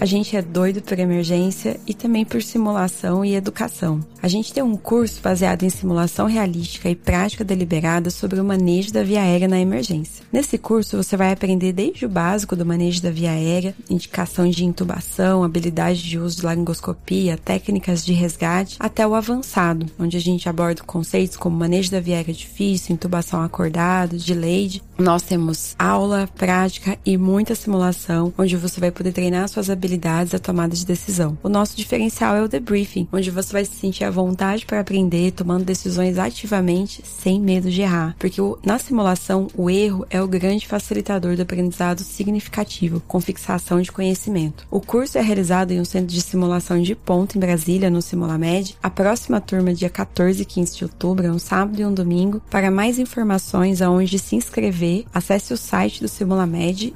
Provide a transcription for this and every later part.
A gente é doido por emergência e também por simulação e educação. A gente tem um curso baseado em simulação realística e prática deliberada sobre o manejo da via aérea na emergência. Nesse curso você vai aprender desde o básico do manejo da via aérea, indicação de intubação, habilidade de uso de laringoscopia, técnicas de resgate, até o avançado, onde a gente aborda conceitos como manejo da via aérea difícil, intubação acordado, delayed. Nós temos aula, prática e muita simulação, onde você vai poder treinar suas habilidades habilidades à tomada de decisão. O nosso diferencial é o debriefing, onde você vai se sentir à vontade para aprender, tomando decisões ativamente, sem medo de errar. Porque na simulação, o erro é o grande facilitador do aprendizado significativo, com fixação de conhecimento. O curso é realizado em um centro de simulação de ponto em Brasília, no Simulamed. A próxima turma, dia 14 e 15 de outubro, é um sábado e um domingo. Para mais informações aonde se inscrever, acesse o site do Simulamed,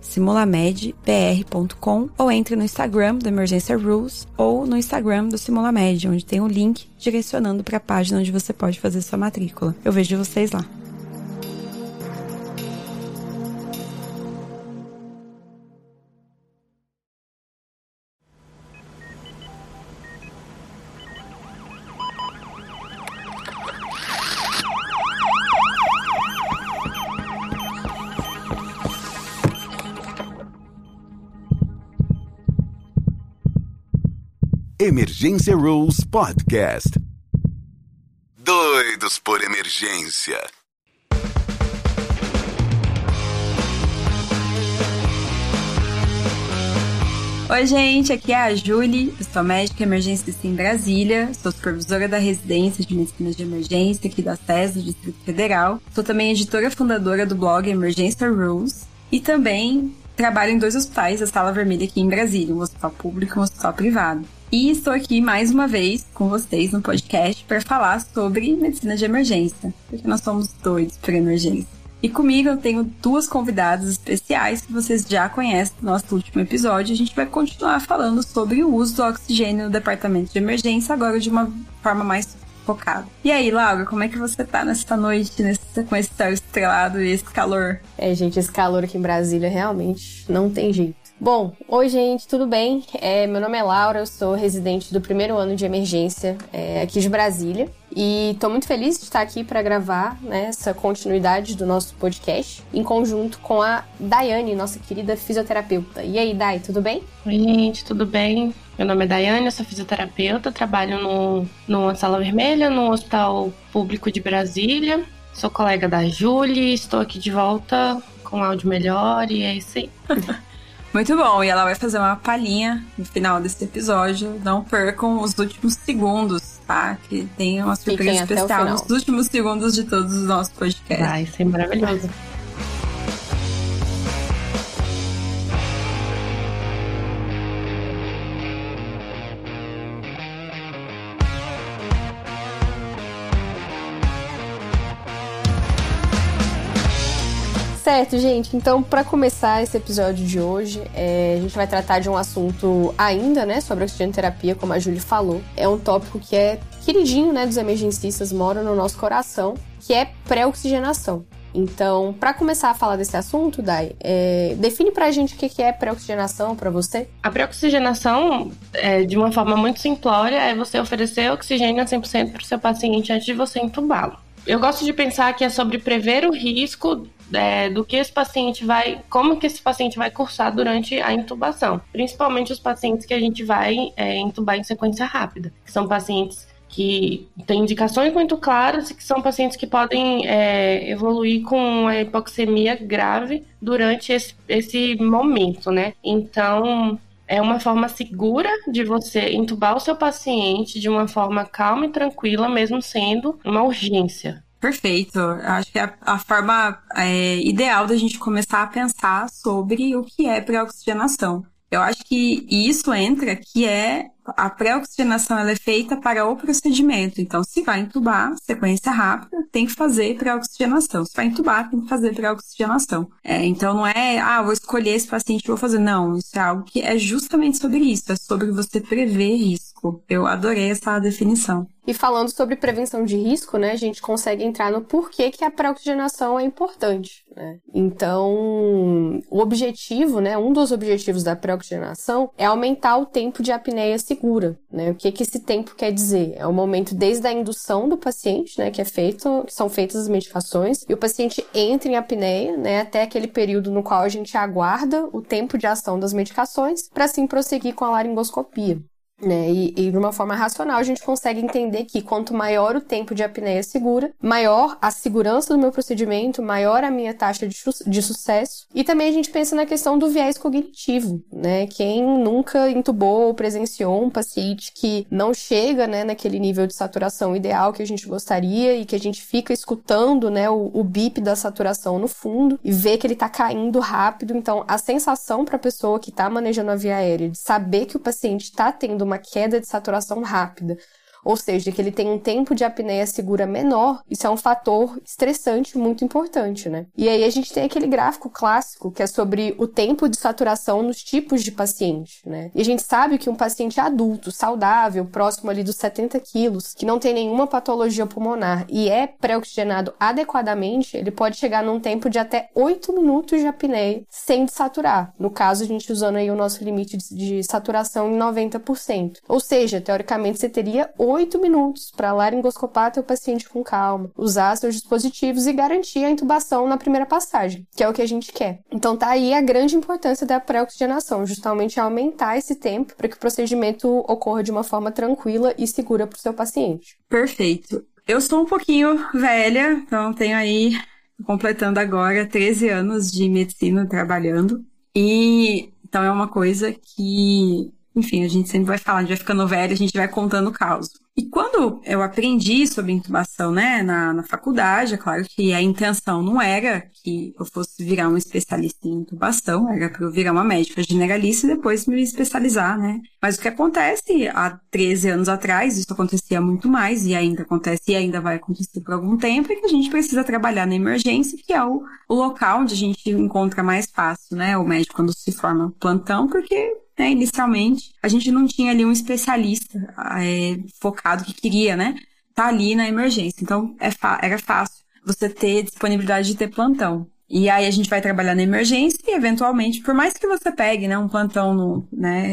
simulamedbr.com ou entre no Instagram do Emergência Rules ou no Instagram do Simulamed, onde tem o um link direcionando para a página onde você pode fazer sua matrícula. Eu vejo vocês lá. Emergência Rules Podcast. Doidos por emergência. Oi, gente, aqui é a Julie, eu sou médica emergencista em Brasília, sou supervisora da residência de medicina de emergência aqui da SES do Distrito Federal, sou também editora fundadora do blog Emergência Rules e também trabalho em dois hospitais, a Sala Vermelha aqui em Brasília, um hospital público e um hospital privado. E estou aqui mais uma vez com vocês no podcast para falar sobre medicina de emergência, porque nós somos doidos por emergência. E comigo eu tenho duas convidadas especiais que vocês já conhecem do nosso último episódio. A gente vai continuar falando sobre o uso do oxigênio no departamento de emergência, agora de uma forma mais focada. E aí, Laura, como é que você tá nessa noite, nesse, com esse céu estrelado e esse calor? É, gente, esse calor aqui em Brasília realmente não tem jeito. Bom, oi gente, tudo bem? É, meu nome é Laura, eu sou residente do primeiro ano de emergência é, aqui de Brasília e estou muito feliz de estar aqui para gravar né, essa continuidade do nosso podcast em conjunto com a Daiane, nossa querida fisioterapeuta. E aí, Dai, tudo bem? Oi, gente, tudo bem? Meu nome é Daiane, eu sou fisioterapeuta, trabalho no, numa sala vermelha, no Hospital Público de Brasília. Sou colega da Julie, estou aqui de volta com áudio melhor e é isso aí. Muito bom, e ela vai fazer uma palhinha no final desse episódio. Não percam os últimos segundos, tá? Que tem uma surpresa especial nos últimos segundos de todos os nossos podcasts. Vai ser maravilhoso. Certo, gente. Então, para começar esse episódio de hoje, é, a gente vai tratar de um assunto ainda, né, sobre oxigenoterapia, como a Julie falou. É um tópico que é queridinho, né, dos emergencistas, mora no nosso coração, que é pré-oxigenação. Então, para começar a falar desse assunto, Dai, é, define pra gente o que é pré-oxigenação para você. A pré-oxigenação, é, de uma forma muito simplória, é você oferecer oxigênio a 100% para o seu paciente antes de você entubá-lo. Eu gosto de pensar que é sobre prever o risco é, do que esse paciente vai, como que esse paciente vai cursar durante a intubação, principalmente os pacientes que a gente vai é, intubar em sequência rápida, que são pacientes que têm indicações muito claras e que são pacientes que podem é, evoluir com a hipoxemia grave durante esse, esse momento, né? Então, é uma forma segura de você intubar o seu paciente de uma forma calma e tranquila, mesmo sendo uma urgência. Perfeito. Acho que é a forma é, ideal da gente começar a pensar sobre o que é pré-oxigenação. Eu acho que isso entra que é a pré-oxigenação é feita para o procedimento. Então, se vai entubar, sequência rápida, tem que fazer pré-oxigenação. Se vai entubar, tem que fazer pré-oxigenação. É, então, não é, ah, vou escolher esse paciente vou fazer. Não, isso é algo que é justamente sobre isso. É sobre você prever risco. Eu adorei essa definição. E falando sobre prevenção de risco, né, a gente consegue entrar no porquê que a pré-oxigenação é importante. Né? Então, o objetivo, né, um dos objetivos da pré-oxigenação é aumentar o tempo de apneia segura. Né? O que, que esse tempo quer dizer? É o momento desde a indução do paciente, né, que é feito, que são feitas as medicações, e o paciente entra em apneia, né, até aquele período no qual a gente aguarda o tempo de ação das medicações, para assim prosseguir com a laringoscopia. Né? E, e, de uma forma racional a gente consegue entender que quanto maior o tempo de apneia segura, maior a segurança do meu procedimento, maior a minha taxa de, de sucesso. E também a gente pensa na questão do viés cognitivo, né? Quem nunca intubou ou presenciou um paciente que não chega, né, naquele nível de saturação ideal que a gente gostaria e que a gente fica escutando, né, o, o bip da saturação no fundo e vê que ele está caindo rápido. Então, a sensação para a pessoa que está manejando a via aérea de saber que o paciente está tendo uma queda de saturação rápida ou seja, que ele tem um tempo de apneia segura menor, isso é um fator estressante muito importante, né? E aí a gente tem aquele gráfico clássico que é sobre o tempo de saturação nos tipos de paciente, né? E a gente sabe que um paciente adulto, saudável, próximo ali dos 70 quilos, que não tem nenhuma patologia pulmonar e é pré-oxigenado adequadamente, ele pode chegar num tempo de até 8 minutos de apneia sem desaturar. No caso, a gente usando aí o nosso limite de saturação em 90%. Ou seja, teoricamente você teria 8 oito minutos para laringoscopar teu paciente com calma, usar seus dispositivos e garantir a intubação na primeira passagem, que é o que a gente quer. Então tá aí a grande importância da pré-oxigenação, justamente aumentar esse tempo para que o procedimento ocorra de uma forma tranquila e segura para o seu paciente. Perfeito. Eu sou um pouquinho velha, então tenho aí completando agora 13 anos de medicina trabalhando. E então é uma coisa que, enfim, a gente sempre vai falar, a gente vai ficando velha, a gente vai contando o caos. E quando eu aprendi sobre intubação, né, na, na faculdade, é claro que a intenção não era que eu fosse virar um especialista em intubação, era para eu virar uma médica generalista e depois me especializar, né. Mas o que acontece há 13 anos atrás, isso acontecia muito mais e ainda acontece e ainda vai acontecer por algum tempo, é que a gente precisa trabalhar na emergência, que é o, o local onde a gente encontra mais fácil, né, o médico quando se forma plantão, porque né, inicialmente, a gente não tinha ali um especialista é, focado que queria, né, tá ali na emergência. Então, é era fácil você ter disponibilidade de ter plantão. E aí a gente vai trabalhar na emergência e, eventualmente, por mais que você pegue, né, um plantão no, né,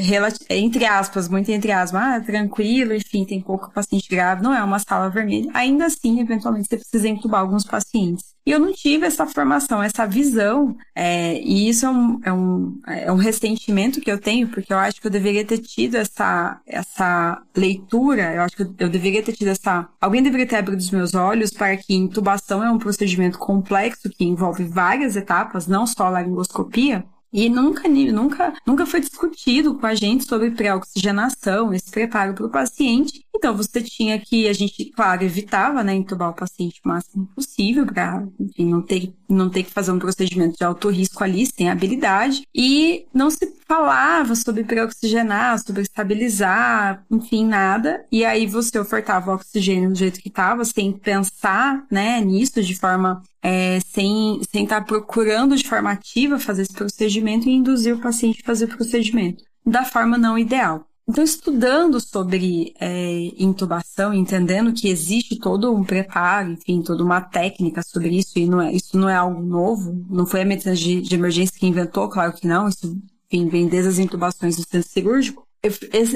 entre aspas, muito entre aspas, ah, tranquilo, enfim, tem pouco paciente grave, não é uma sala vermelha, ainda assim, eventualmente, você precisa entubar alguns pacientes. E eu não tive essa formação, essa visão, é, e isso é um, é, um, é um ressentimento que eu tenho, porque eu acho que eu deveria ter tido essa, essa leitura, eu acho que eu deveria ter tido essa. Alguém deveria ter abrido os meus olhos para que intubação é um procedimento complexo que envolve várias etapas, não só a laringoscopia, e nunca, nunca, nunca foi discutido com a gente sobre pré-oxigenação, esse preparo para o paciente. Então, você tinha que, a gente, claro, evitava, né, entubar o paciente o máximo possível para, enfim, não ter, não ter que fazer um procedimento de alto risco ali, sem habilidade. E não se falava sobre pré-oxigenar, sobre estabilizar, enfim, nada. E aí você ofertava o oxigênio do jeito que estava, sem pensar, né, nisso de forma é, sem estar sem tá procurando de forma ativa fazer esse procedimento e induzir o paciente a fazer o procedimento da forma não ideal. Então, estudando sobre é, intubação, entendendo que existe todo um preparo, enfim, toda uma técnica sobre isso, e não é, isso não é algo novo, não foi a medicina de, de emergência que inventou, claro que não, isso enfim, as intubações do centro cirúrgico,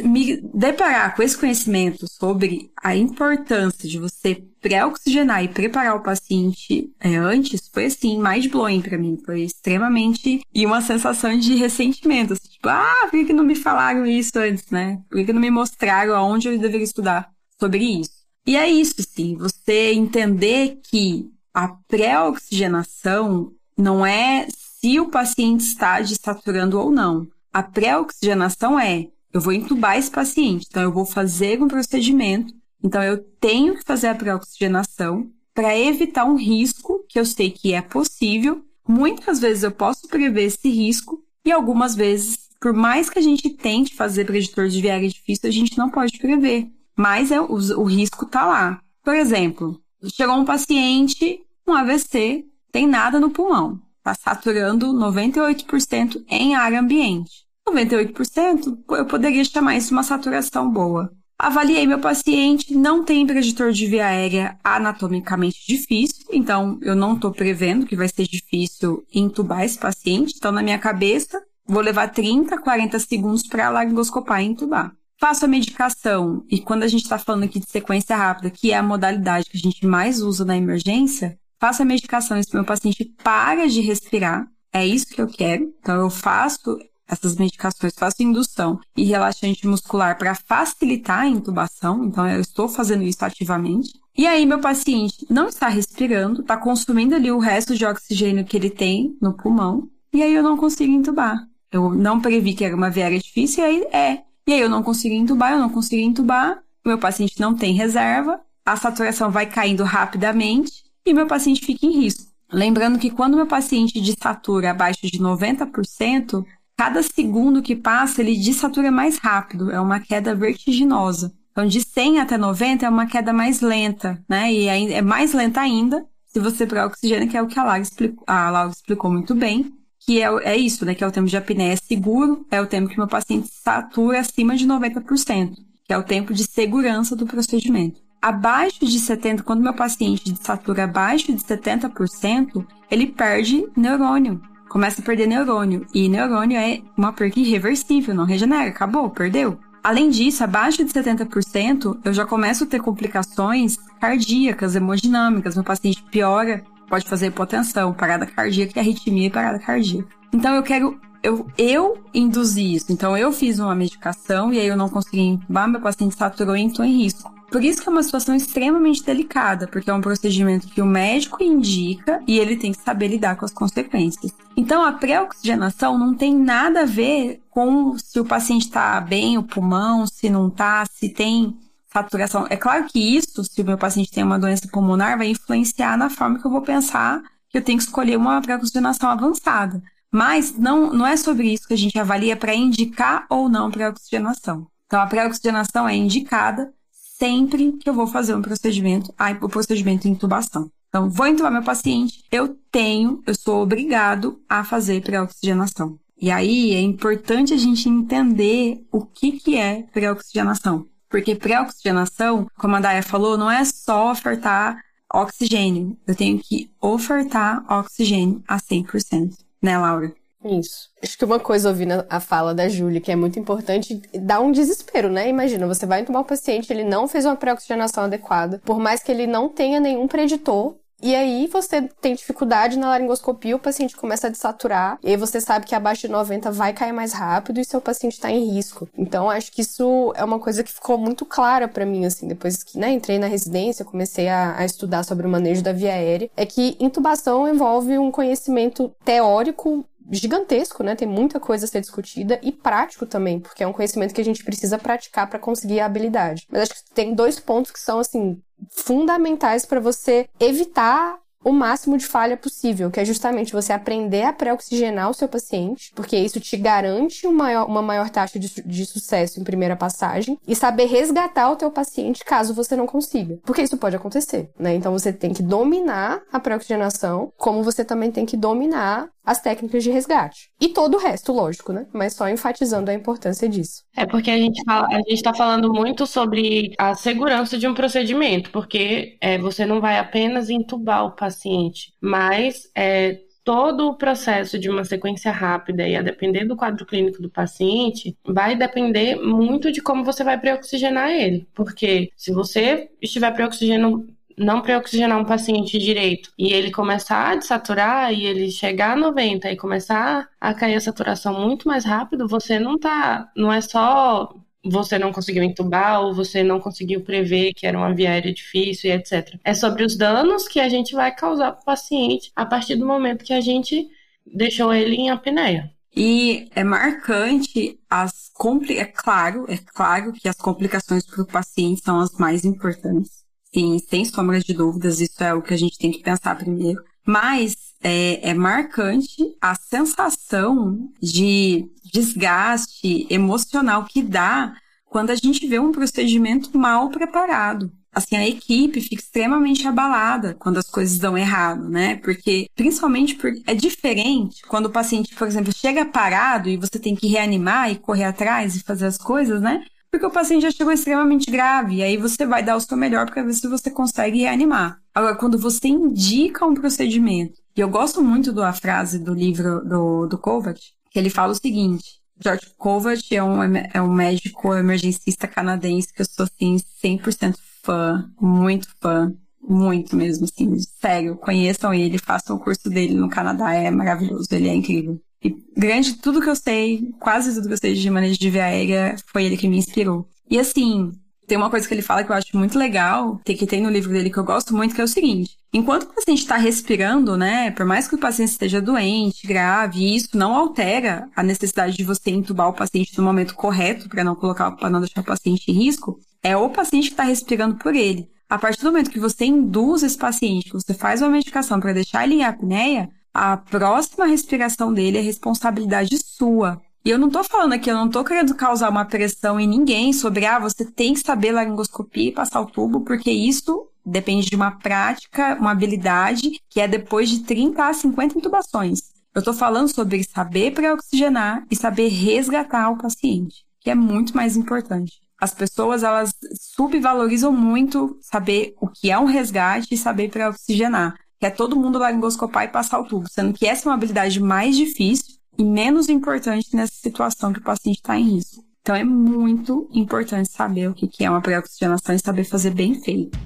me deparar com esse conhecimento sobre a importância de você pré-oxigenar e preparar o paciente é, antes foi assim, mais blowing para mim. Foi extremamente. E uma sensação de ressentimento. Assim, tipo, ah, por que não me falaram isso antes, né? Por que não me mostraram aonde eu deveria estudar sobre isso? E é isso, sim. Você entender que a pré-oxigenação não é se o paciente está desaturando ou não. A pré-oxigenação é eu vou entubar esse paciente, então eu vou fazer um procedimento, então eu tenho que fazer a pré-oxigenação para evitar um risco que eu sei que é possível. Muitas vezes eu posso prever esse risco e algumas vezes, por mais que a gente tente fazer preditor de viária difícil, a gente não pode prever. Mas é, o, o risco está lá. Por exemplo, chegou um paciente, um AVC, tem nada no pulmão, está saturando 98% em ar ambiente. 98%, eu poderia chamar isso uma saturação boa. Avaliei meu paciente, não tem preditor de via aérea anatomicamente difícil, então eu não estou prevendo que vai ser difícil intubar esse paciente. Então, na minha cabeça, vou levar 30, 40 segundos para laringoscopar e intubar. Faço a medicação, e quando a gente está falando aqui de sequência rápida, que é a modalidade que a gente mais usa na emergência, faço a medicação, esse meu paciente para de respirar, é isso que eu quero. Então, eu faço essas medicações, faço indução e relaxante muscular para facilitar a intubação, então eu estou fazendo isso ativamente. E aí meu paciente não está respirando, está consumindo ali o resto de oxigênio que ele tem no pulmão, e aí eu não consigo intubar. Eu não previ que era uma viária difícil, e aí é. E aí eu não consigo intubar, eu não consigo intubar, o meu paciente não tem reserva, a saturação vai caindo rapidamente e meu paciente fica em risco. Lembrando que quando meu paciente desatura abaixo de 90%, cada segundo que passa, ele desatura mais rápido, é uma queda vertiginosa. Então, de 100 até 90 é uma queda mais lenta, né? E é mais lenta ainda se você pegar oxigênio, que é o que a Laura explicou, explicou muito bem, que é, é isso, né? Que é o tempo de apneia seguro, é o tempo que meu paciente satura acima de 90%, que é o tempo de segurança do procedimento. Abaixo de 70%, quando meu paciente satura abaixo de 70%, ele perde neurônio começa a perder neurônio. E neurônio é uma perca irreversível, não regenera, acabou, perdeu. Além disso, abaixo de 70%, eu já começo a ter complicações cardíacas, hemodinâmicas. Meu paciente piora, pode fazer hipotensão, parada cardíaca, arritmia e parada cardíaca. Então, eu quero eu, eu induzi isso. Então, eu fiz uma medicação e aí eu não consegui intubar, meu paciente saturou e entrou em risco. Por isso que é uma situação extremamente delicada, porque é um procedimento que o médico indica e ele tem que saber lidar com as consequências. Então, a pré-oxigenação não tem nada a ver com se o paciente está bem, o pulmão, se não está, se tem saturação. É claro que isso, se o meu paciente tem uma doença pulmonar, vai influenciar na forma que eu vou pensar que eu tenho que escolher uma pré-oxigenação avançada. Mas não, não é sobre isso que a gente avalia para indicar ou não pré-oxigenação. Então, a pré-oxigenação é indicada sempre que eu vou fazer um procedimento, o procedimento de intubação. Então, vou intubar meu paciente, eu tenho, eu sou obrigado a fazer pré-oxigenação. E aí é importante a gente entender o que, que é pré-oxigenação. Porque pré-oxigenação, como a Daya falou, não é só ofertar oxigênio. Eu tenho que ofertar oxigênio a 100%. Né, Laura? Isso. Acho que uma coisa ouvindo a fala da Júlia, que é muito importante, dá um desespero, né? Imagina, você vai entubar o paciente, ele não fez uma pré-oxigenação adequada, por mais que ele não tenha nenhum preditor, e aí você tem dificuldade na laringoscopia, o paciente começa a desaturar, e aí você sabe que abaixo de 90 vai cair mais rápido e seu paciente está em risco. Então acho que isso é uma coisa que ficou muito clara para mim, assim, depois que né, entrei na residência, comecei a, a estudar sobre o manejo da via aérea, é que intubação envolve um conhecimento teórico gigantesco, né? Tem muita coisa a ser discutida e prático também, porque é um conhecimento que a gente precisa praticar para conseguir a habilidade. Mas acho que tem dois pontos que são assim fundamentais para você evitar o máximo de falha possível, que é justamente você aprender a pré-oxigenar o seu paciente, porque isso te garante uma maior, uma maior taxa de, de sucesso em primeira passagem, e saber resgatar o teu paciente caso você não consiga, porque isso pode acontecer, né? Então você tem que dominar a pré-oxigenação, como você também tem que dominar as técnicas de resgate. E todo o resto, lógico, né? Mas só enfatizando a importância disso. É porque a gente fala, a gente está falando muito sobre a segurança de um procedimento, porque é, você não vai apenas entubar o paciente, mas é, todo o processo de uma sequência rápida e a depender do quadro clínico do paciente, vai depender muito de como você vai preoxigenar ele. Porque se você estiver preoxigenando não pré-oxigenar um paciente direito e ele começar a desaturar e ele chegar a 90 e começar a cair a saturação muito mais rápido, você não tá, não é só você não conseguiu entubar ou você não conseguiu prever que era uma via aérea difícil e etc. É sobre os danos que a gente vai causar para o paciente a partir do momento que a gente deixou ele em apneia. E é marcante as compli é claro, é claro que as complicações para o paciente são as mais importantes. Sim, sem sombra de dúvidas, isso é o que a gente tem que pensar primeiro. Mas é, é marcante a sensação de desgaste emocional que dá quando a gente vê um procedimento mal preparado. Assim, a equipe fica extremamente abalada quando as coisas dão errado, né? Porque, principalmente, porque é diferente quando o paciente, por exemplo, chega parado e você tem que reanimar e correr atrás e fazer as coisas, né? Porque o paciente já chegou extremamente grave, e aí você vai dar o seu melhor para ver se você consegue reanimar. Agora, quando você indica um procedimento, e eu gosto muito da frase do livro do, do Kovac, que ele fala o seguinte, George Kovac é um, é um médico emergencista canadense que eu sou, assim, 100% fã, muito fã, muito mesmo, assim, sério, conheçam ele, façam o curso dele no Canadá, é maravilhoso, ele é incrível. E grande tudo que eu sei, quase tudo que eu sei de manejo de via aérea, foi ele que me inspirou. E assim, tem uma coisa que ele fala que eu acho muito legal, que tem no livro dele que eu gosto muito, que é o seguinte: enquanto o paciente está respirando, né, por mais que o paciente esteja doente, grave, isso não altera a necessidade de você entubar o paciente no momento correto para não colocar, para não deixar o paciente em risco, é o paciente que está respirando por ele. A partir do momento que você induz esse paciente, que você faz uma medicação para deixar ele em apneia, a próxima respiração dele é responsabilidade sua. E eu não tô falando aqui, eu não tô querendo causar uma pressão em ninguém sobre, ah, você tem que saber laringoscopia e passar o tubo, porque isso depende de uma prática, uma habilidade, que é depois de 30 a 50 intubações. Eu tô falando sobre saber pré-oxigenar e saber resgatar o paciente, que é muito mais importante. As pessoas, elas subvalorizam muito saber o que é um resgate e saber pré-oxigenar. Que é todo mundo laringoscopar e passar o tubo, sendo que essa é uma habilidade mais difícil e menos importante nessa situação que o paciente está em risco. Então é muito importante saber o que é uma pré-oxigenação e saber fazer bem feito.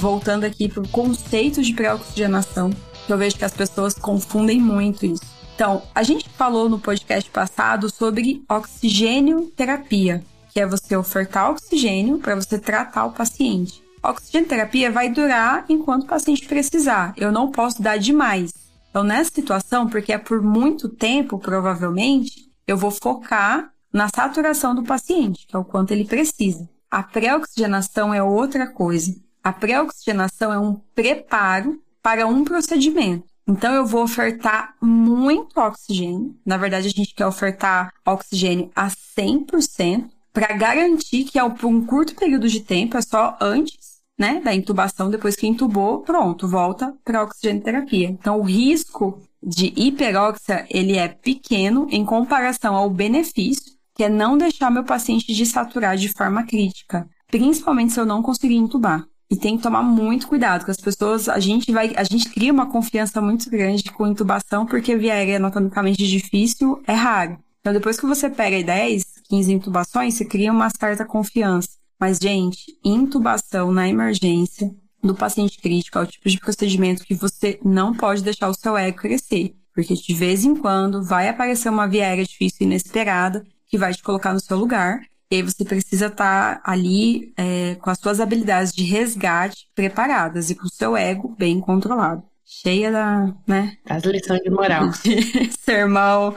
Voltando aqui para o conceito de pré-oxigenação, que eu vejo que as pessoas confundem muito isso. Então, a gente falou no podcast passado sobre oxigênio terapia, que é você ofertar oxigênio para você tratar o paciente. A oxigenoterapia vai durar enquanto o paciente precisar. Eu não posso dar demais. Então, nessa situação, porque é por muito tempo, provavelmente, eu vou focar na saturação do paciente, que é o quanto ele precisa. A pré-oxigenação é outra coisa. A pré-oxigenação é um preparo para um procedimento. Então, eu vou ofertar muito oxigênio. Na verdade, a gente quer ofertar oxigênio a 100% para garantir que, por um curto período de tempo, é só antes né, da intubação, depois que intubou, pronto, volta para a oxigenoterapia. Então, o risco de hiperóxia, ele é pequeno em comparação ao benefício, que é não deixar meu paciente desaturar de forma crítica, principalmente se eu não conseguir intubar. E tem que tomar muito cuidado com as pessoas. A gente vai, a gente cria uma confiança muito grande com intubação, porque via aérea anatomicamente difícil é raro. Então, depois que você pega 10, 15 intubações, você cria uma certa confiança. Mas, gente, intubação na emergência do paciente crítico é o tipo de procedimento que você não pode deixar o seu ego crescer. Porque de vez em quando vai aparecer uma viéria difícil e inesperada que vai te colocar no seu lugar. E aí você precisa estar ali é, com as suas habilidades de resgate preparadas e com o seu ego bem controlado. Cheia da, né? Das lições de moral. De sermão.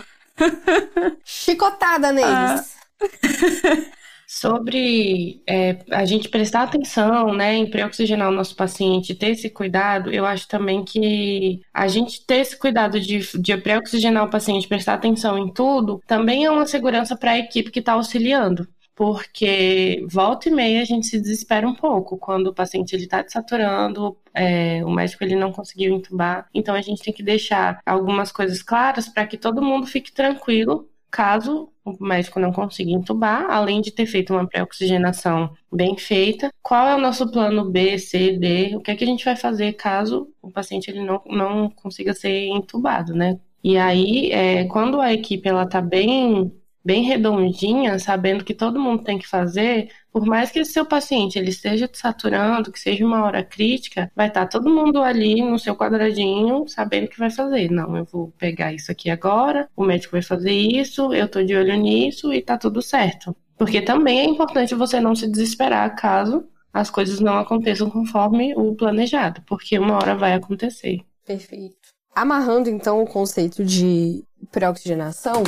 Chicotada neles. Ah. Sobre é, a gente prestar atenção, né, em pré-oxigenar o nosso paciente, ter esse cuidado, eu acho também que a gente ter esse cuidado de, de pré-oxigenar o paciente, prestar atenção em tudo, também é uma segurança para a equipe que está auxiliando porque volta e meia a gente se desespera um pouco quando o paciente ele está desaturando, é, o médico ele não conseguiu entubar, então a gente tem que deixar algumas coisas claras para que todo mundo fique tranquilo caso o médico não consiga entubar, além de ter feito uma pré-oxigenação bem feita, qual é o nosso plano B, C, D, o que é que a gente vai fazer caso o paciente ele não, não consiga ser entubado, né? E aí, é, quando a equipe ela tá bem bem redondinha, sabendo que todo mundo tem que fazer, por mais que o seu paciente ele esteja saturando, que seja uma hora crítica, vai estar tá todo mundo ali no seu quadradinho, sabendo o que vai fazer. Não, eu vou pegar isso aqui agora, o médico vai fazer isso, eu tô de olho nisso e tá tudo certo. Porque também é importante você não se desesperar caso as coisas não aconteçam conforme o planejado, porque uma hora vai acontecer. Perfeito. Amarrando então o conceito de pré-oxigenação,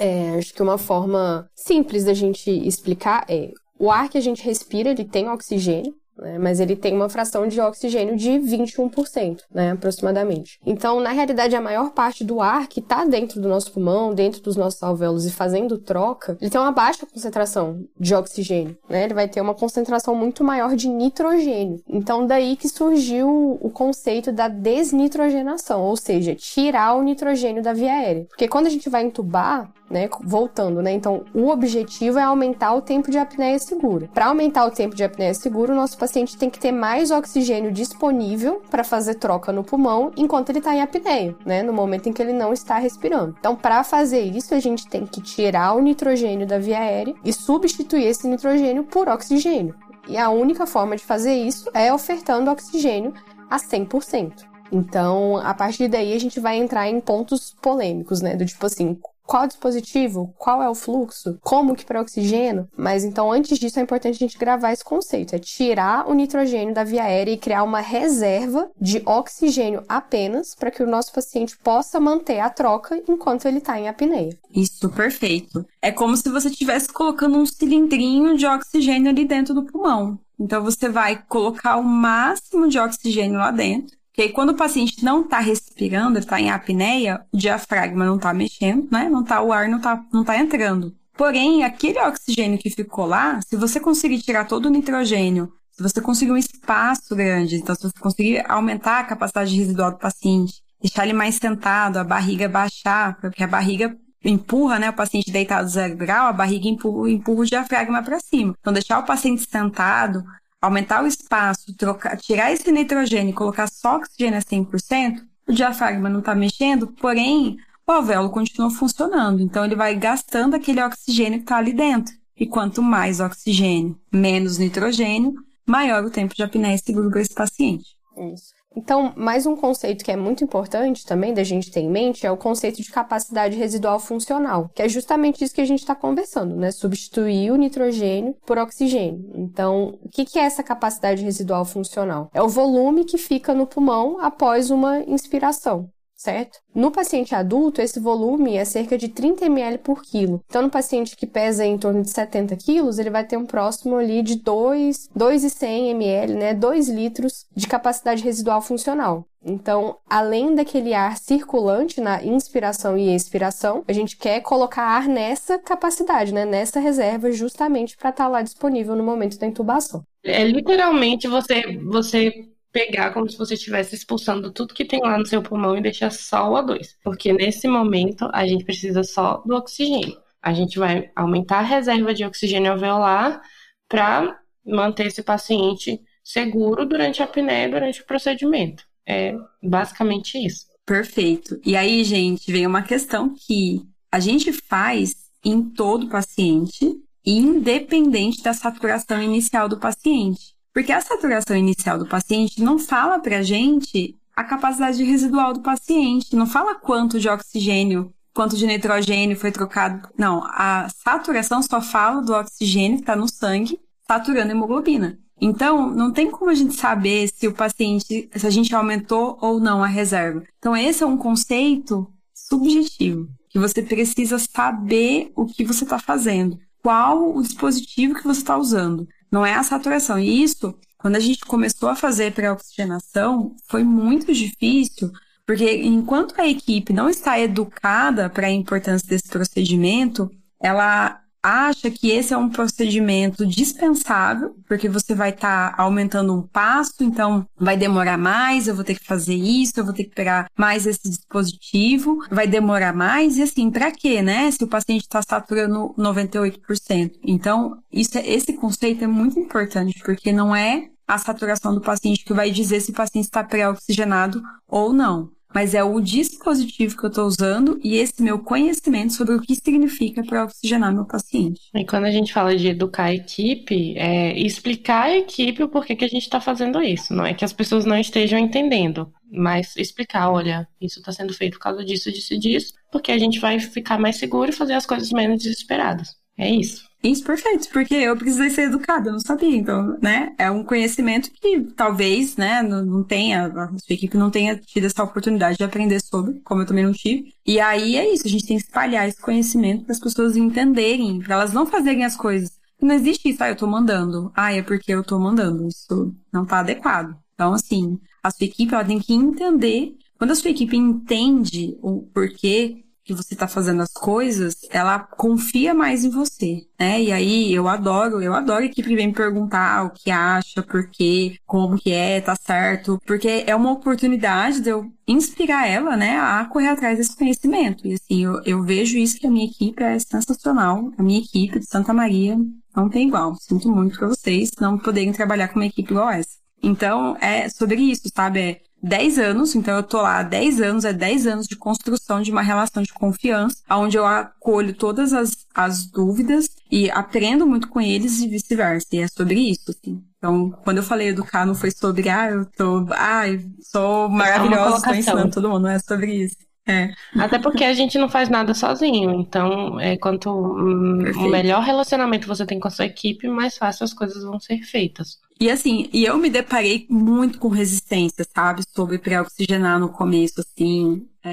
é, acho que uma forma simples da gente explicar é o ar que a gente respira, ele tem oxigênio, né? Mas ele tem uma fração de oxigênio de 21%, né? Aproximadamente. Então, na realidade, a maior parte do ar que está dentro do nosso pulmão, dentro dos nossos alvéolos e fazendo troca, ele tem uma baixa concentração de oxigênio, né? Ele vai ter uma concentração muito maior de nitrogênio. Então, daí que surgiu o conceito da desnitrogenação, ou seja, tirar o nitrogênio da via aérea. Porque quando a gente vai entubar, né, voltando, né? Então, o objetivo é aumentar o tempo de apneia segura. Para aumentar o tempo de apneia segura, o nosso paciente tem que ter mais oxigênio disponível para fazer troca no pulmão enquanto ele está em apneia, né? No momento em que ele não está respirando. Então, para fazer isso, a gente tem que tirar o nitrogênio da via aérea e substituir esse nitrogênio por oxigênio. E a única forma de fazer isso é ofertando oxigênio a 100%. Então, a partir daí, a gente vai entrar em pontos polêmicos, né? Do tipo assim, qual dispositivo, qual é o fluxo, como que para oxigênio. Mas então, antes disso, é importante a gente gravar esse conceito: é tirar o nitrogênio da via aérea e criar uma reserva de oxigênio apenas para que o nosso paciente possa manter a troca enquanto ele está em apneia. Isso, perfeito. É como se você estivesse colocando um cilindrinho de oxigênio ali dentro do pulmão. Então, você vai colocar o máximo de oxigênio lá dentro porque quando o paciente não está respirando, ele está em apneia, o diafragma não está mexendo, né? Não tá, o ar não está não tá entrando. Porém, aquele oxigênio que ficou lá, se você conseguir tirar todo o nitrogênio, se você conseguir um espaço grande, então se você conseguir aumentar a capacidade residual do paciente, deixar ele mais sentado, a barriga baixar, porque a barriga empurra, né, o paciente deitado zero grau, a barriga empurra, empurra o diafragma para cima. Então, deixar o paciente sentado, aumentar o espaço, trocar, tirar esse nitrogênio e colocar só oxigênio a 100%, o diafragma não está mexendo, porém o alvéolo continua funcionando. Então ele vai gastando aquele oxigênio que está ali dentro. E quanto mais oxigênio, menos nitrogênio, maior o tempo de apneia seguro para esse paciente. Isso. Então, mais um conceito que é muito importante também da gente ter em mente é o conceito de capacidade residual funcional, que é justamente isso que a gente está conversando, né? Substituir o nitrogênio por oxigênio. Então, o que é essa capacidade residual funcional? É o volume que fica no pulmão após uma inspiração certo? No paciente adulto, esse volume é cerca de 30 ml por quilo. Então, no paciente que pesa em torno de 70 quilos, ele vai ter um próximo ali de 2,100 ml, né? 2 litros de capacidade residual funcional. Então, além daquele ar circulante na inspiração e expiração, a gente quer colocar ar nessa capacidade, né? Nessa reserva, justamente para estar tá lá disponível no momento da intubação. É literalmente você, você pegar como se você estivesse expulsando tudo que tem lá no seu pulmão e deixar só o O2. Porque nesse momento a gente precisa só do oxigênio. A gente vai aumentar a reserva de oxigênio alveolar para manter esse paciente seguro durante a apneia, durante o procedimento. É basicamente isso. Perfeito. E aí, gente, vem uma questão que a gente faz em todo paciente, independente da saturação inicial do paciente. Porque a saturação inicial do paciente não fala pra gente a capacidade residual do paciente, não fala quanto de oxigênio, quanto de nitrogênio foi trocado. Não, a saturação só fala do oxigênio que está no sangue saturando a hemoglobina. Então, não tem como a gente saber se o paciente, se a gente aumentou ou não a reserva. Então, esse é um conceito subjetivo, que você precisa saber o que você está fazendo, qual o dispositivo que você está usando não é a saturação. E isso, quando a gente começou a fazer pré-oxigenação, foi muito difícil, porque enquanto a equipe não está educada para a importância desse procedimento, ela acha que esse é um procedimento dispensável, porque você vai estar tá aumentando um passo, então vai demorar mais, eu vou ter que fazer isso, eu vou ter que pegar mais esse dispositivo, vai demorar mais, e assim, para quê, né? Se o paciente está saturando 98%. Então, isso é, esse conceito é muito importante, porque não é a saturação do paciente que vai dizer se o paciente está pré-oxigenado ou não mas é o dispositivo que eu estou usando e esse meu conhecimento sobre o que significa para oxigenar meu paciente. E quando a gente fala de educar a equipe, é explicar a equipe o porquê que a gente está fazendo isso. Não é que as pessoas não estejam entendendo, mas explicar, olha, isso está sendo feito por causa disso, disso e disso, porque a gente vai ficar mais seguro e fazer as coisas menos desesperadas. É isso. Isso, perfeito, porque eu precisei ser educada, eu não sabia, então, né, é um conhecimento que talvez, né, não, tenha, a sua equipe não tenha tido essa oportunidade de aprender sobre, como eu também não tive, e aí é isso, a gente tem que espalhar esse conhecimento para as pessoas entenderem, para elas não fazerem as coisas Não existe isso, ah, eu tô mandando. Ah, é porque eu tô mandando. Isso não tá adequado. Então, assim, a sua equipe ela tem que entender. Quando a sua equipe entende o porquê que você está fazendo as coisas, ela confia mais em você, né? E aí eu adoro, eu adoro a equipe vem me perguntar o que acha, por quê, como que é, tá certo, porque é uma oportunidade de eu inspirar ela, né, a correr atrás desse conhecimento. E assim, eu, eu vejo isso que a minha equipe é sensacional, a minha equipe de Santa Maria não tem igual. Sinto muito para vocês não poderem trabalhar com uma equipe igual essa. Então, é sobre isso, sabe? É 10 anos, então eu tô lá há 10 anos, é 10 anos de construção de uma relação de confiança, onde eu acolho todas as, as dúvidas e aprendo muito com eles e vice-versa. E é sobre isso, assim. Então, quando eu falei educar, não foi sobre, ah, eu tô, ai, sou maravilhosa, tô ensinando todo mundo, não é sobre isso. É. Até porque a gente não faz nada sozinho. Então, é, quanto Perfeito. melhor relacionamento você tem com a sua equipe, mais fácil as coisas vão ser feitas. E assim, e eu me deparei muito com resistência, sabe? Sobre pré-oxigenar no começo, assim, é,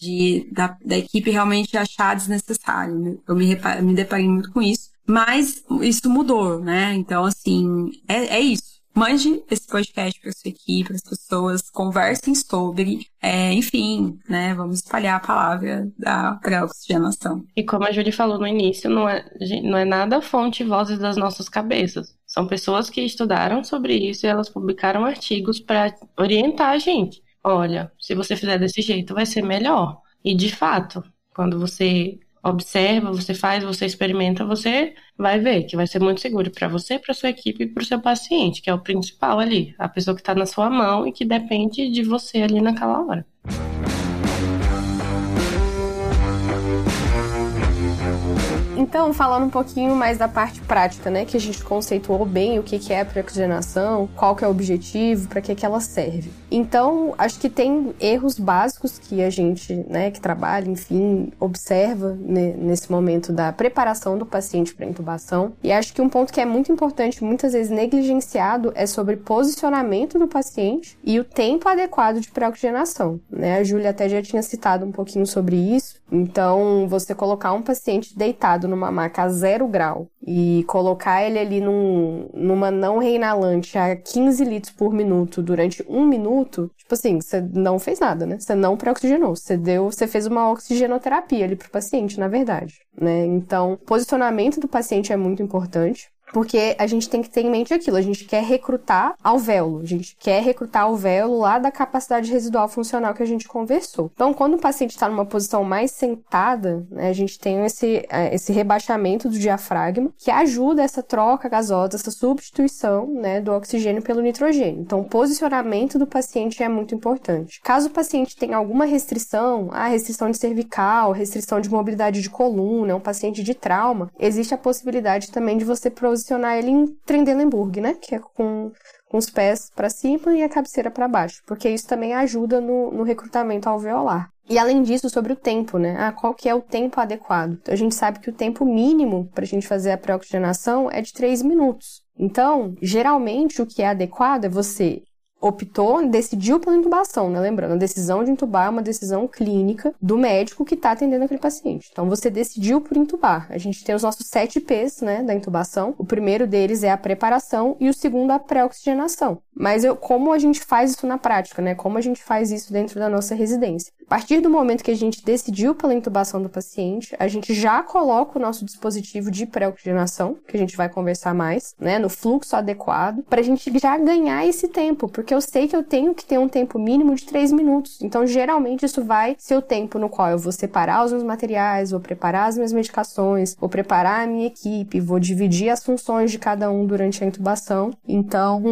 de, da, da equipe realmente achar desnecessário. Eu me, me deparei muito com isso. Mas isso mudou, né? Então, assim, é, é isso mande esse podcast para sua equipe, para as pessoas, conversem sobre, é, enfim, né, vamos espalhar a palavra da pré-oxigenação. E como a Julie falou no início, não é, não é nada fonte vozes das nossas cabeças. São pessoas que estudaram sobre isso e elas publicaram artigos para orientar a gente. Olha, se você fizer desse jeito, vai ser melhor. E de fato, quando você observa, você faz, você experimenta, você vai ver que vai ser muito seguro para você, para sua equipe e para o seu paciente, que é o principal ali, a pessoa que está na sua mão e que depende de você ali naquela hora. Então, falando um pouquinho mais da parte prática, né, que a gente conceituou bem o que, é a preoxigenação, qual que é o objetivo, para que, que ela serve. Então, acho que tem erros básicos que a gente, né, que trabalha, enfim, observa né, nesse momento da preparação do paciente para intubação. E acho que um ponto que é muito importante, muitas vezes negligenciado, é sobre posicionamento do paciente e o tempo adequado de pré-oxigenação. Né? A Júlia até já tinha citado um pouquinho sobre isso. Então, você colocar um paciente deitado numa maca a zero grau e colocar ele ali num, numa não reinalante a 15 litros por minuto durante um minuto, tipo assim, você não fez nada, né? Você não pré-oxigenou, você deu, você fez uma oxigenoterapia ali pro paciente, na verdade, né? Então, posicionamento do paciente é muito importante. Porque a gente tem que ter em mente aquilo, a gente quer recrutar alvéolo, a gente quer recrutar alvéolo lá da capacidade residual funcional que a gente conversou. Então, quando o paciente está numa posição mais sentada, né, a gente tem esse, é, esse rebaixamento do diafragma, que ajuda essa troca gasosa, essa substituição né, do oxigênio pelo nitrogênio. Então, o posicionamento do paciente é muito importante. Caso o paciente tenha alguma restrição, a restrição de cervical, restrição de mobilidade de coluna, um paciente de trauma, existe a possibilidade também de você posicionar ele em Trendelenburg, né? Que é com, com os pés para cima e a cabeceira para baixo, porque isso também ajuda no, no recrutamento alveolar. E além disso, sobre o tempo, né? Ah, qual que é o tempo adequado? Então, a gente sabe que o tempo mínimo para a gente fazer a pré-oxigenação é de 3 minutos. Então, geralmente, o que é adequado é você optou, decidiu pela intubação, né? Lembrando, a decisão de intubar é uma decisão clínica do médico que está atendendo aquele paciente. Então, você decidiu por intubar. A gente tem os nossos sete P's, né, da intubação. O primeiro deles é a preparação e o segundo a pré-oxigenação. Mas eu, como a gente faz isso na prática, né? Como a gente faz isso dentro da nossa residência? A partir do momento que a gente decidiu pela intubação do paciente, a gente já coloca o nosso dispositivo de pré-oxigenação, que a gente vai conversar mais, né, no fluxo adequado, para a gente já ganhar esse tempo, porque eu sei que eu tenho que ter um tempo mínimo de 3 minutos. Então, geralmente, isso vai ser o tempo no qual eu vou separar os meus materiais, vou preparar as minhas medicações, vou preparar a minha equipe, vou dividir as funções de cada um durante a intubação. Então,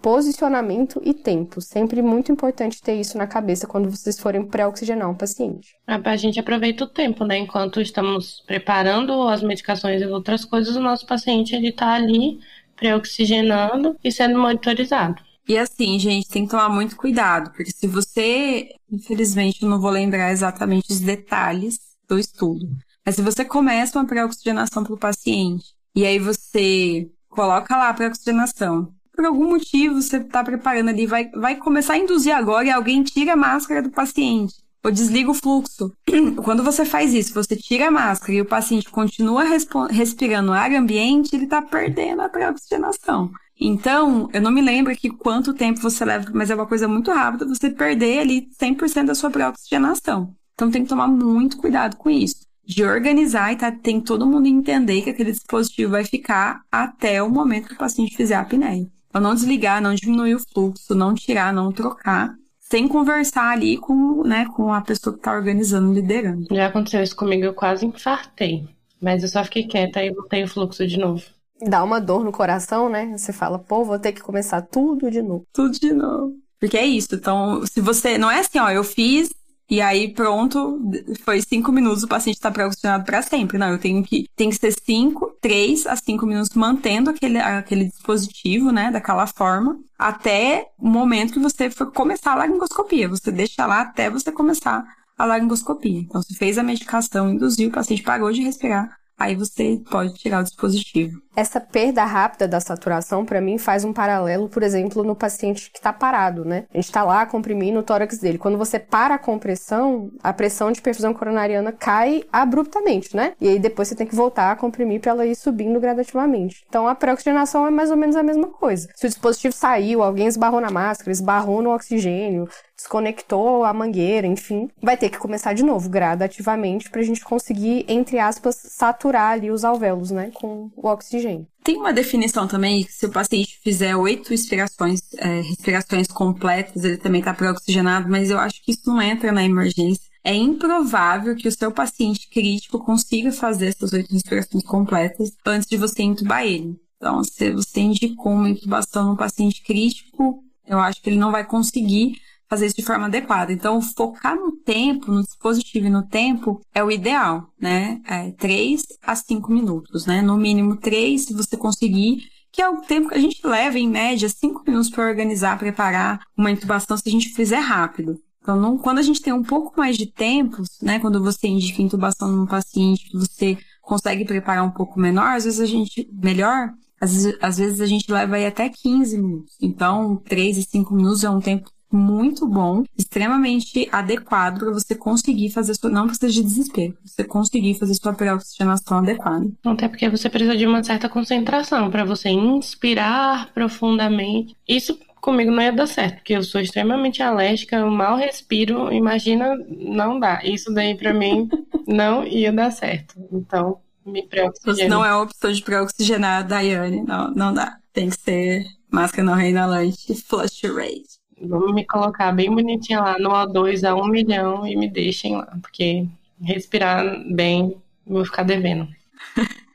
posicionamento e tempo. Sempre muito importante ter isso na cabeça quando vocês forem pré-oxigenar um paciente. A gente aproveita o tempo, né? Enquanto estamos preparando as medicações e outras coisas, o nosso paciente ele está ali pré-oxigenando e sendo monitorizado. E assim, gente, tem que tomar muito cuidado, porque se você, infelizmente, eu não vou lembrar exatamente os detalhes do estudo, mas se você começa uma pré-oxigenação para o paciente e aí você coloca lá a pré-oxigenação, por algum motivo você está preparando ali, vai, vai começar a induzir agora e alguém tira a máscara do paciente. ou desliga o fluxo. Quando você faz isso, você tira a máscara e o paciente continua respirando ar ambiente, ele está perdendo a pré-oxigenação. Então, eu não me lembro aqui quanto tempo você leva, mas é uma coisa muito rápida você perder ali 100% da sua pré-oxigenação. Então, tem que tomar muito cuidado com isso. De organizar e tá, tem todo mundo entender que aquele dispositivo vai ficar até o momento que o paciente fizer a apneia. Então, não desligar, não diminuir o fluxo, não tirar, não trocar, sem conversar ali com, né, com a pessoa que está organizando, liderando. Já aconteceu isso comigo, eu quase infartei. Mas eu só fiquei quieta e voltei o fluxo de novo. Dá uma dor no coração, né? Você fala, pô, vou ter que começar tudo de novo. Tudo de novo. Porque é isso. Então, se você. Não é assim, ó, eu fiz e aí, pronto, foi cinco minutos, o paciente está pré-oxigenado para sempre. Não, eu tenho que. Tem que ser cinco, três a cinco minutos mantendo aquele, aquele dispositivo, né, daquela forma, até o momento que você for começar a laringoscopia. Você deixa lá até você começar a laringoscopia. Então, se fez a medicação, induziu, o paciente parou de respirar, aí você pode tirar o dispositivo. Essa perda rápida da saturação, para mim, faz um paralelo, por exemplo, no paciente que está parado, né? A gente está lá comprimindo o tórax dele. Quando você para a compressão, a pressão de perfusão coronariana cai abruptamente, né? E aí depois você tem que voltar a comprimir para ela ir subindo gradativamente. Então a pré-oxigenação é mais ou menos a mesma coisa. Se o dispositivo saiu, alguém esbarrou na máscara, esbarrou no oxigênio, desconectou a mangueira, enfim, vai ter que começar de novo, gradativamente, para a gente conseguir, entre aspas, saturar ali os alvéolos, né, com o oxigênio. Tem uma definição também que se o paciente fizer oito respirações, é, respirações completas, ele também está pré-oxigenado, mas eu acho que isso não entra na emergência. É improvável que o seu paciente crítico consiga fazer essas oito respirações completas antes de você entubar ele. Então, se você indicou uma intubação no paciente crítico, eu acho que ele não vai conseguir fazer isso de forma adequada. Então, focar no tempo, no dispositivo e no tempo é o ideal, né? É 3 a 5 minutos, né? No mínimo 3, se você conseguir, que é o tempo que a gente leva, em média, 5 minutos para organizar, preparar uma intubação se a gente fizer rápido. Então, não, quando a gente tem um pouco mais de tempo, né? Quando você indica intubação num paciente que você consegue preparar um pouco menor, às vezes a gente, melhor, às vezes, às vezes a gente leva aí até 15 minutos. Então, 3 e 5 minutos é um tempo muito bom, extremamente adequado para você conseguir fazer sua. Não precisa de desespero, você conseguir fazer sua pré-oxigenação adequada. Até porque você precisa de uma certa concentração para você inspirar profundamente. Isso comigo não ia dar certo, porque eu sou extremamente alérgica, eu mal respiro, imagina, não dá. Isso daí para mim não ia dar certo. Então, me pré-oxigena. Não é a opção de pré-oxigenar, Daiane, não, não dá. Tem que ser máscara não reinalante, flush rate. Vamos me colocar bem bonitinha lá no O2 a um milhão e me deixem lá, porque respirar bem, vou ficar devendo.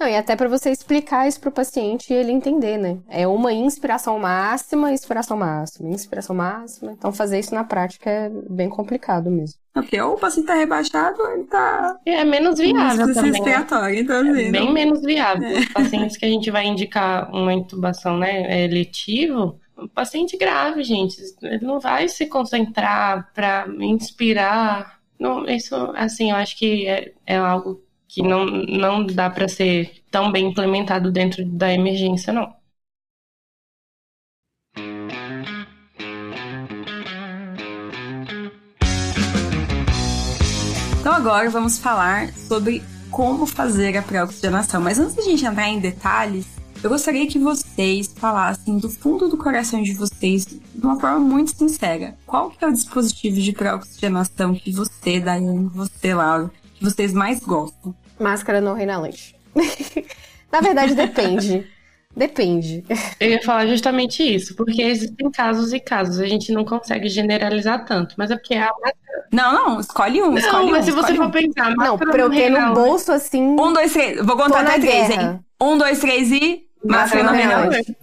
Não, e até para você explicar isso pro paciente e ele entender, né? É uma inspiração máxima, inspiração máxima, inspiração máxima. Então fazer isso na prática é bem complicado mesmo. Porque ou o paciente tá rebaixado ou ele tá. É menos viável também. Respiratório, então, assim, é bem não... menos viável. É. Os pacientes que a gente vai indicar uma intubação, né, é letivo, um paciente grave, gente, ele não vai se concentrar para inspirar. Não, isso, assim, eu acho que é, é algo que não, não dá para ser tão bem implementado dentro da emergência, não. Então agora vamos falar sobre como fazer a pré-oxigenação. Mas antes de a gente entrar em detalhes, eu gostaria que vocês falassem do fundo do coração de vocês, de uma forma muito sincera. Qual que é o dispositivo de pré-oxigenação que você, Daiane, você, Laura, que vocês mais gostam? Máscara não reinalante. Na verdade, depende. Depende. Eu ia falar justamente isso, porque existem casos e casos, a gente não consegue generalizar tanto, mas é porque a máscara. Não, não, escolhe um, escolhe não, mas se você um. for pensar, não, pra eu ter no bolso assim. Um, dois, três. Vou contar até três, hein? Um, dois, três e. Máscara não reinalante.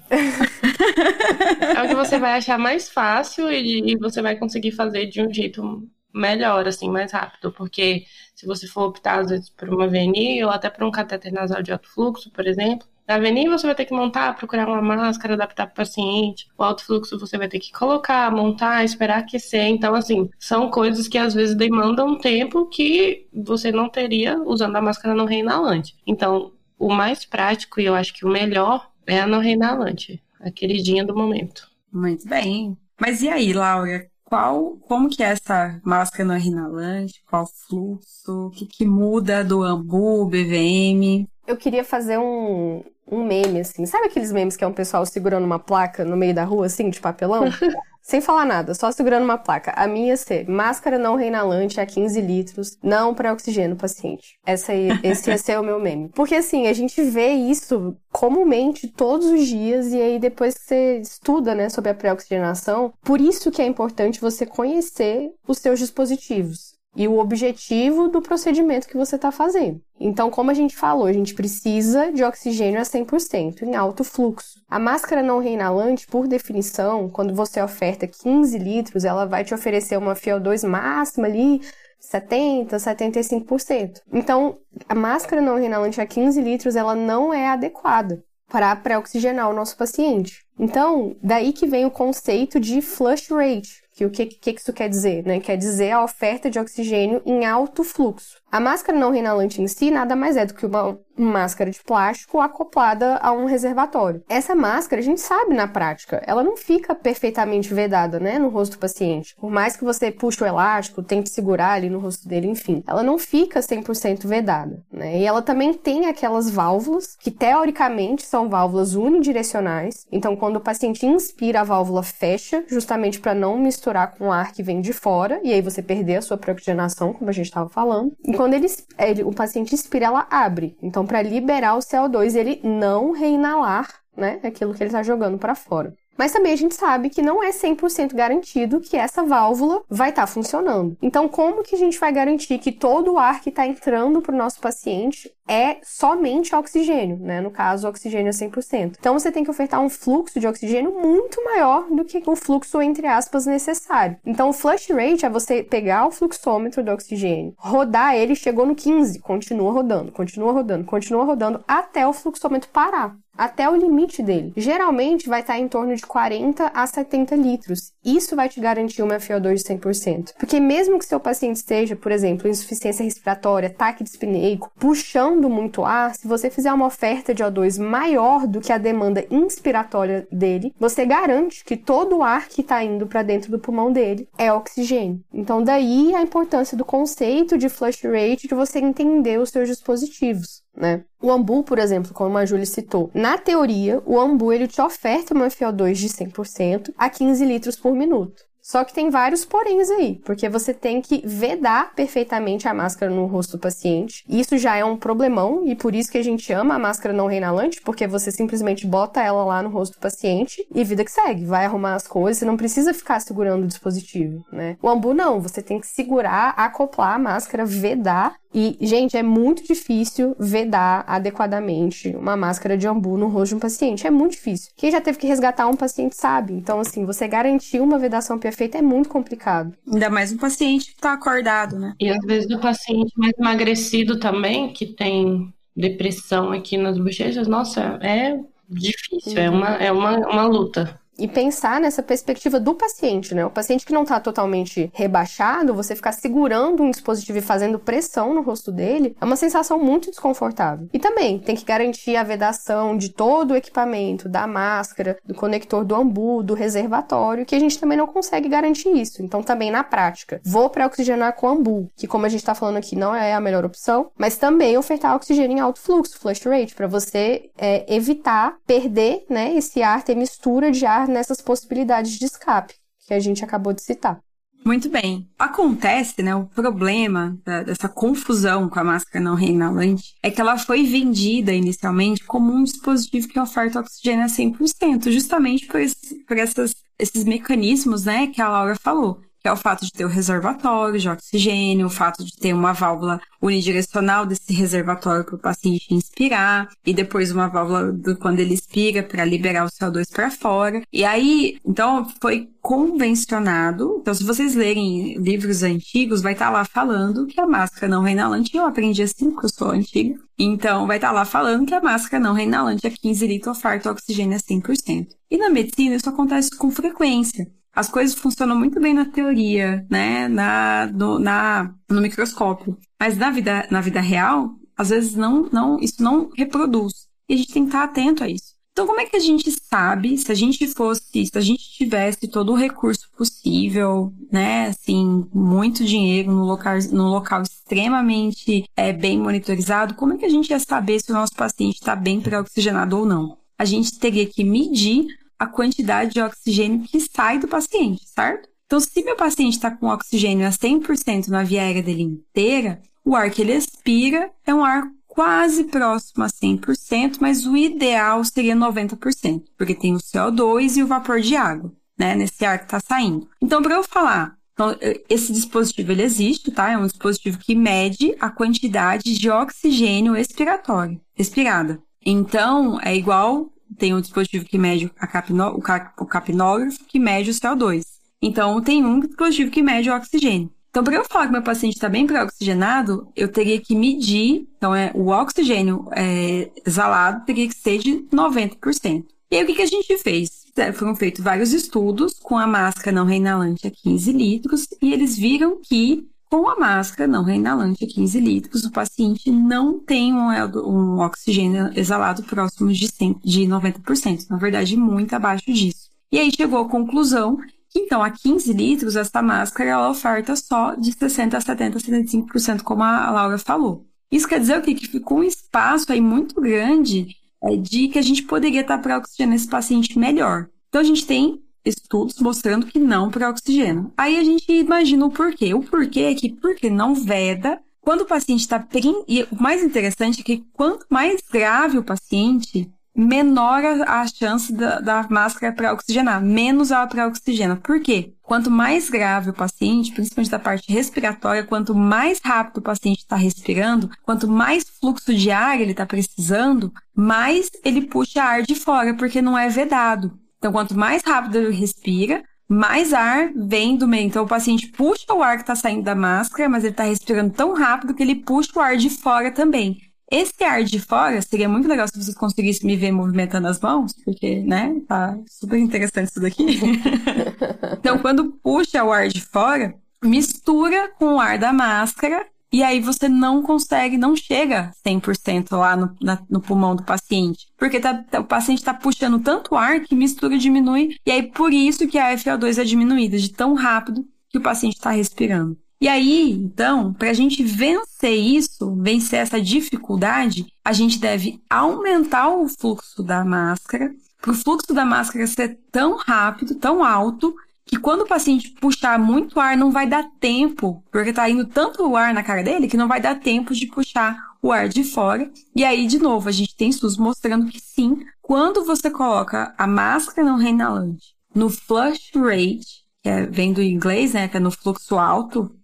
é o que você vai achar mais fácil e, e você vai conseguir fazer de um jeito melhor, assim, mais rápido, porque se você for optar, às vezes, por uma VNI ou até por um catéter nasal de alto fluxo, por exemplo, na VNI você vai ter que montar, procurar uma máscara, adaptar para o paciente. O alto fluxo você vai ter que colocar, montar, esperar aquecer. Então, assim, são coisas que às vezes demandam tempo que você não teria usando a máscara não reinalante. Então, o mais prático e eu acho que o melhor é a não reinalante, a queridinha do momento. Muito bem. Mas e aí, Laura? qual, como que é essa máscara não inalante, qual fluxo, o que, que muda do Ambu, BVM? Eu queria fazer um, um meme, assim. Sabe aqueles memes que é um pessoal segurando uma placa no meio da rua, assim, de papelão? Sem falar nada, só segurando uma placa. A minha ia ser máscara não reinalante a 15 litros, não para oxigênio paciente. Essa esse ia ser o meu meme. Porque assim, a gente vê isso comumente todos os dias e aí depois que você estuda, né, sobre a pré-oxigenação, por isso que é importante você conhecer os seus dispositivos e o objetivo do procedimento que você está fazendo. Então, como a gente falou, a gente precisa de oxigênio a 100%, em alto fluxo. A máscara não reinalante, por definição, quando você oferta 15 litros, ela vai te oferecer uma FiO2 máxima ali, 70, 75%. Então, a máscara não reinalante a 15 litros, ela não é adequada para pré-oxigenar o nosso paciente. Então, daí que vem o conceito de flush rate, que o que, que isso quer dizer? Né? Quer dizer a oferta de oxigênio em alto fluxo. A máscara não reinalante em si nada mais é do que uma máscara de plástico acoplada a um reservatório. Essa máscara, a gente sabe na prática, ela não fica perfeitamente vedada, né, no rosto do paciente. Por mais que você puxe o elástico, tente segurar ali no rosto dele, enfim, ela não fica 100% vedada, né? E ela também tem aquelas válvulas que teoricamente são válvulas unidirecionais. Então, quando o paciente inspira, a válvula fecha, justamente para não misturar com o ar que vem de fora, e aí você perder a sua pré-oxigenação, como a gente estava falando. E quando ele, ele, o paciente inspira, ela abre. Então, para liberar o CO2, ele não reinalar, né, aquilo que ele está jogando para fora. Mas também a gente sabe que não é 100% garantido que essa válvula vai estar tá funcionando. Então, como que a gente vai garantir que todo o ar que está entrando para o nosso paciente é somente oxigênio, né? No caso, oxigênio é 100%. Então, você tem que ofertar um fluxo de oxigênio muito maior do que o fluxo, entre aspas, necessário. Então, o flush rate é você pegar o fluxômetro do oxigênio, rodar ele, chegou no 15, continua rodando, continua rodando, continua rodando, até o fluxômetro parar até o limite dele. Geralmente vai estar em torno de 40 a 70 litros. Isso vai te garantir uma FO2 de 100%. Porque mesmo que seu paciente esteja, por exemplo, insuficiência respiratória, ataque dispneico, puxando muito ar, se você fizer uma oferta de O2 maior do que a demanda inspiratória dele, você garante que todo o ar que está indo para dentro do pulmão dele é oxigênio. Então daí a importância do conceito de flush rate de você entender os seus dispositivos né? O Ambu, por exemplo, como a Júlia citou, na teoria, o Ambu ele te oferta uma FO2 de 100% a 15 litros por minuto. Só que tem vários poréns aí, porque você tem que vedar perfeitamente a máscara no rosto do paciente. Isso já é um problemão e por isso que a gente ama a máscara não reinalante, porque você simplesmente bota ela lá no rosto do paciente e vida que segue, vai arrumar as coisas, você não precisa ficar segurando o dispositivo, né? O ambu não, você tem que segurar, acoplar a máscara, vedar e, gente, é muito difícil vedar adequadamente uma máscara de ambu no rosto de um paciente. É muito difícil. Quem já teve que resgatar um paciente sabe. Então, assim, você garantir uma vedação perfeita é muito complicado. Ainda mais um paciente que tá acordado, né? E às vezes o paciente mais emagrecido também, que tem depressão aqui nas bochechas, nossa, é difícil. Uhum. É, uma, é uma, uma luta e pensar nessa perspectiva do paciente, né? O paciente que não está totalmente rebaixado, você ficar segurando um dispositivo e fazendo pressão no rosto dele, é uma sensação muito desconfortável. E também tem que garantir a vedação de todo o equipamento, da máscara, do conector do ambu, do reservatório, que a gente também não consegue garantir isso. Então, também na prática, vou para oxigenar com ambu, que como a gente está falando aqui, não é a melhor opção, mas também ofertar oxigênio em alto fluxo, flush rate, para você é, evitar perder, né, esse ar, ter mistura de ar nessas possibilidades de escape que a gente acabou de citar. Muito bem. Acontece, né? O problema da, dessa confusão com a máscara não reinalante é que ela foi vendida inicialmente como um dispositivo que oferta oxigênio a 100%, justamente por, esse, por essas, esses mecanismos, né, que a Laura falou é o fato de ter o reservatório de oxigênio, o fato de ter uma válvula unidirecional desse reservatório para o paciente inspirar, e depois uma válvula do, quando ele expira para liberar o CO2 para fora. E aí, então, foi convencionado. Então, se vocês lerem livros antigos, vai estar tá lá falando que a máscara não reinalante, eu aprendi assim, porque eu sou antiga. Então, vai estar tá lá falando que a máscara não reinalante a 15 litros oferta oxigênio a 100%. E na medicina, isso acontece com frequência as coisas funcionam muito bem na teoria, né? Na, no, na, no microscópio. Mas na vida, na vida real, às vezes não, não, isso não reproduz. E a gente tem que estar atento a isso. Então, como é que a gente sabe se a gente fosse, se a gente tivesse todo o recurso possível, né, assim, muito dinheiro no local, no local extremamente é, bem monitorizado, como é que a gente ia saber se o nosso paciente está bem pré-oxigenado ou não? A gente teria que medir a quantidade de oxigênio que sai do paciente, certo? Então, se meu paciente está com oxigênio a 100% na via aérea dele inteira, o ar que ele expira é um ar quase próximo a 100%, mas o ideal seria 90%, porque tem o CO2 e o vapor de água, né, nesse ar que está saindo. Então, para eu falar, então, esse dispositivo ele existe, tá? É um dispositivo que mede a quantidade de oxigênio expiratório, expirada. Então, é igual, tem um dispositivo que mede capno, o, cap, o capnógrafo, que mede o CO2. Então, tem um dispositivo que mede o oxigênio. Então, para eu falar que meu paciente está bem pré-oxigenado, eu teria que medir, então é o oxigênio é, exalado teria que ser de 90%. E aí, o que, que a gente fez? É, foram feitos vários estudos com a máscara não reinalante a 15 litros e eles viram que com a máscara não reinalante a 15 litros, o paciente não tem um, um oxigênio exalado próximo de, 100, de 90%, na verdade, muito abaixo disso. E aí chegou à conclusão então, a 15 litros, essa máscara ela oferta só de 60% a 70%, 75%, como a Laura falou. Isso quer dizer o quê? Que ficou um espaço aí muito grande é, de que a gente poderia estar para oxigenar esse paciente melhor. Então, a gente tem estudos mostrando que não para oxigênio. Aí a gente imagina o porquê. O porquê é que, porque não veda, quando o paciente está... E o mais interessante é que quanto mais grave o paciente, menor a, a chance da, da máscara para oxigenar, menos ela para oxigena. Por quê? Quanto mais grave o paciente, principalmente da parte respiratória, quanto mais rápido o paciente está respirando, quanto mais fluxo de ar ele está precisando, mais ele puxa ar de fora, porque não é vedado. Então, quanto mais rápido ele respira, mais ar vem do meio. Então, o paciente puxa o ar que está saindo da máscara, mas ele está respirando tão rápido que ele puxa o ar de fora também. Esse ar de fora seria muito legal se vocês conseguissem me ver movimentando as mãos, porque, né, tá super interessante isso daqui. então, quando puxa o ar de fora, mistura com o ar da máscara e aí você não consegue, não chega 100% lá no, na, no pulmão do paciente. Porque tá, tá, o paciente está puxando tanto ar que mistura diminui. E aí por isso que a FO2 é diminuída de tão rápido que o paciente está respirando. E aí, então, para a gente vencer isso, vencer essa dificuldade, a gente deve aumentar o fluxo da máscara, para o fluxo da máscara ser tão rápido, tão alto, que quando o paciente puxar muito ar, não vai dar tempo, porque está indo tanto ar na cara dele que não vai dar tempo de puxar o ar de fora. E aí, de novo, a gente tem estudos mostrando que sim, quando você coloca a máscara não reinalante no flush rate, que é, vem do inglês, né, que é no fluxo alto,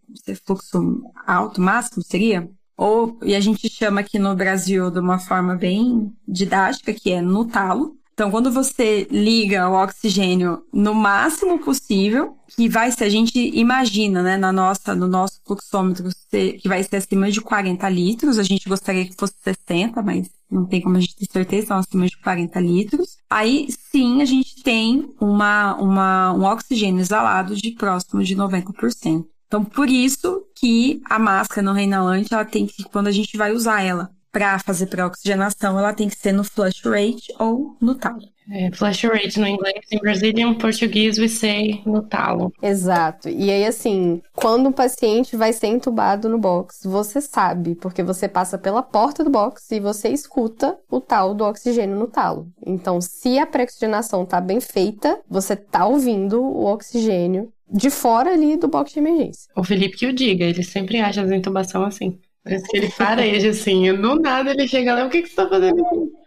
fluxo alto máximo seria? Ou, e a gente chama aqui no Brasil de uma forma bem didática, que é no talo. Então, quando você liga o oxigênio no máximo possível, que vai ser, a gente imagina, né, na nossa, no nosso fluxômetro, que vai ser acima de 40 litros, a gente gostaria que fosse 60, mas não tem como a gente ter certeza, são acima de 40 litros. Aí, sim, a gente tem uma, uma, um oxigênio exalado de próximo de 90%. Então, por isso que a máscara não reinalante, ela tem que, quando a gente vai usar ela para fazer pré-oxigenação, ela tem que ser no flush rate ou no talo. É, flush rate no inglês, em Brazilian português we say no talo. Exato. E aí, assim, quando o paciente vai ser entubado no box, você sabe, porque você passa pela porta do box e você escuta o tal do oxigênio no talo. Então, se a pré-oxigenação tá bem feita, você tá ouvindo o oxigênio de fora ali do box de emergência. O Felipe que o diga, ele sempre acha as intubação assim. Parece que ele fareja assim, e do nada ele chega lá, o que, que você tá fazendo aqui?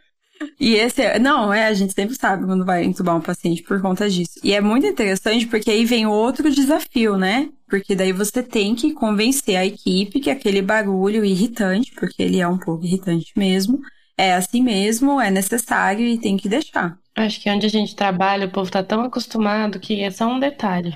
E esse é, não, é, a gente sempre sabe quando vai entubar um paciente por conta disso. E é muito interessante porque aí vem outro desafio, né? Porque daí você tem que convencer a equipe que aquele barulho irritante, porque ele é um pouco irritante mesmo, é assim mesmo, é necessário e tem que deixar. Acho que onde a gente trabalha, o povo tá tão acostumado que é só um detalhe.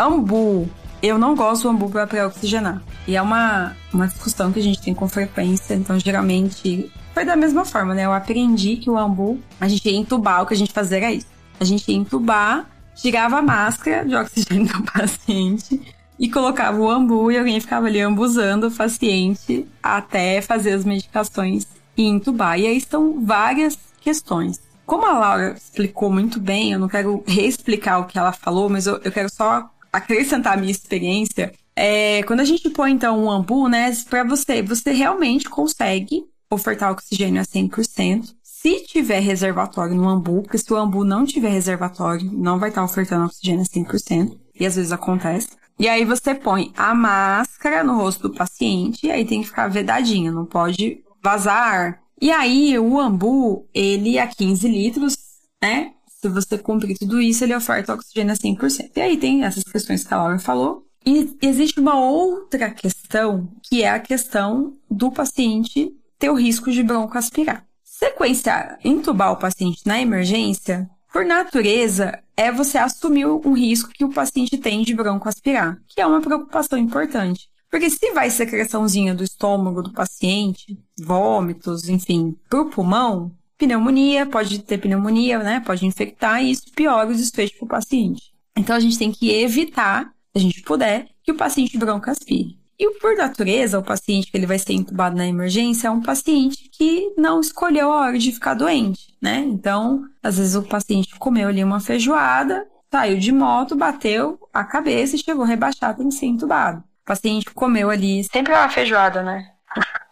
Ambu. Eu não gosto do ambu para pré-oxigenar. E é uma, uma discussão que a gente tem com frequência. Então, geralmente, foi da mesma forma, né? Eu aprendi que o ambu, a gente ia entubar, o que a gente fazia era isso. A gente ia entubar, tirava a máscara de oxigênio do paciente, e colocava o ambu e alguém ficava ali ambuzando o paciente até fazer as medicações e entubar. E aí estão várias questões. Como a Laura explicou muito bem, eu não quero reexplicar o que ela falou, mas eu, eu quero só acrescentar a minha experiência. É, quando a gente põe, então, um ambu, né, para você, você realmente consegue ofertar oxigênio a 100%. Se tiver reservatório no ambu, porque se o ambu não tiver reservatório, não vai estar ofertando oxigênio a 100%. E às vezes acontece. E aí você põe a máscara no rosto do paciente e aí tem que ficar vedadinho, não pode vazar. E aí o ambu, ele a 15 litros, né? Se você cumprir tudo isso, ele oferta oxigênio a 100%. E aí tem essas questões que a Laura falou. E existe uma outra questão, que é a questão do paciente ter o risco de broncoaspirar. Sequência, intubar o paciente na emergência, por natureza, é você assumir um risco que o paciente tem de broncoaspirar, que é uma preocupação importante. Porque se vai secreçãozinha do estômago do paciente, vômitos, enfim, pro pulmão, pneumonia, pode ter pneumonia, né? Pode infectar e isso piora o desfecho pro paciente. Então a gente tem que evitar, se a gente puder, que o paciente broncoaspire. E por natureza, o paciente que ele vai ser entubado na emergência é um paciente que não escolheu a hora de ficar doente, né? Então, às vezes o paciente comeu ali uma feijoada, saiu de moto, bateu a cabeça e chegou rebaixado, tem que ser entubado. O paciente comeu ali. Sempre é uma feijoada, né?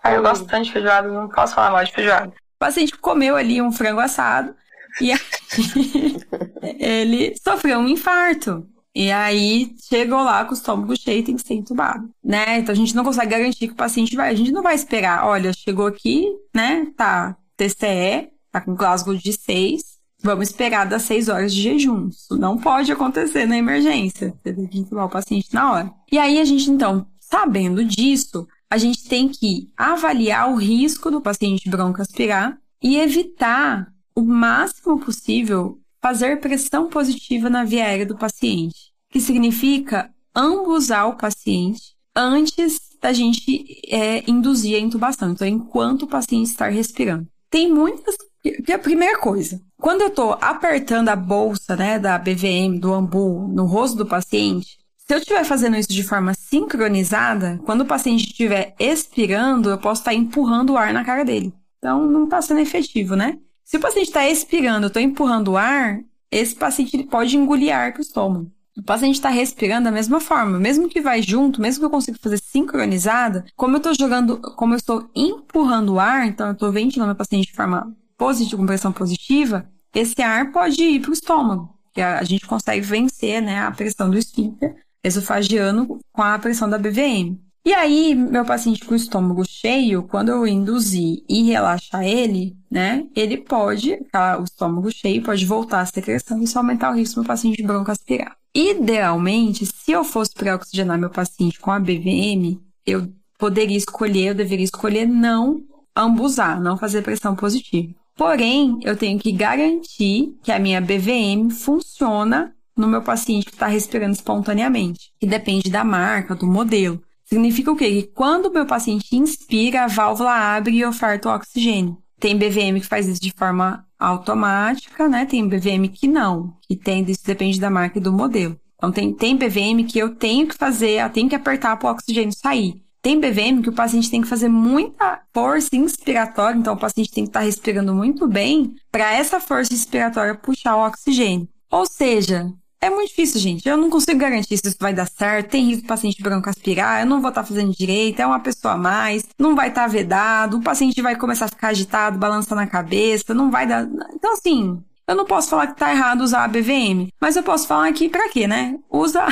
Eu gosto tanto de feijoada, não posso falar mal de feijoada. O paciente comeu ali um frango assado e ele sofreu um infarto. E aí chegou lá com o estômago cheio e tem que ser entubado, né? Então a gente não consegue garantir que o paciente vai. A gente não vai esperar, olha, chegou aqui, né? Tá TCE, tá com Glasgow de 6. Vamos esperar das 6 horas de jejum. Isso não pode acontecer na emergência. Você tem que entubar o paciente na hora. E aí a gente, então, sabendo disso, a gente tem que avaliar o risco do paciente broncoaspirar e evitar o máximo possível fazer pressão positiva na via aérea do paciente, que significa ambusar o paciente antes da gente é, induzir a intubação, então enquanto o paciente está respirando. Tem muitas. Que a primeira coisa, quando eu estou apertando a bolsa, né, da BVM, do ambu, no rosto do paciente, se eu estiver fazendo isso de forma sincronizada, quando o paciente estiver expirando, eu posso estar empurrando o ar na cara dele. Então, não está sendo efetivo, né? Se o paciente está expirando, eu estou empurrando o ar, esse paciente pode engolir ar para o estômago. O paciente está respirando da mesma forma, mesmo que vai junto, mesmo que eu consiga fazer sincronizada, como eu estou jogando, como eu estou empurrando o ar, então eu estou ventilando o paciente de forma positiva, com pressão positiva, esse ar pode ir para o estômago, que a, gente consegue vencer né, a pressão do esfíncter esofagiano com a pressão da BVM. E aí, meu paciente com estômago cheio, quando eu induzir e relaxar ele, né, ele pode, o estômago cheio, pode voltar a secreção e isso aumentar o risco do meu paciente de broncoaspirar. Idealmente, se eu fosse para oxigenar meu paciente com a BVM, eu poderia escolher, eu deveria escolher não ambusar, não fazer pressão positiva. Porém, eu tenho que garantir que a minha BVM funciona no meu paciente que está respirando espontaneamente, que depende da marca, do modelo. Significa o quê? Que quando o meu paciente inspira, a válvula abre e oferta o oxigênio. Tem BVM que faz isso de forma automática, né? Tem BVM que não, que tem, isso depende da marca e do modelo. Então, tem, tem BVM que eu tenho que fazer, eu tenho que apertar para o oxigênio sair. Tem BVM que o paciente tem que fazer muita força inspiratória, então o paciente tem que estar tá respirando muito bem para essa força inspiratória puxar o oxigênio. Ou seja, é muito difícil, gente. Eu não consigo garantir se isso vai dar certo. Tem risco do paciente branco aspirar, eu não vou estar tá fazendo direito, é uma pessoa a mais, não vai estar tá vedado, o paciente vai começar a ficar agitado, balançando a cabeça, não vai dar. Então, assim, eu não posso falar que tá errado usar a BVM, mas eu posso falar aqui para quê, né? Usa.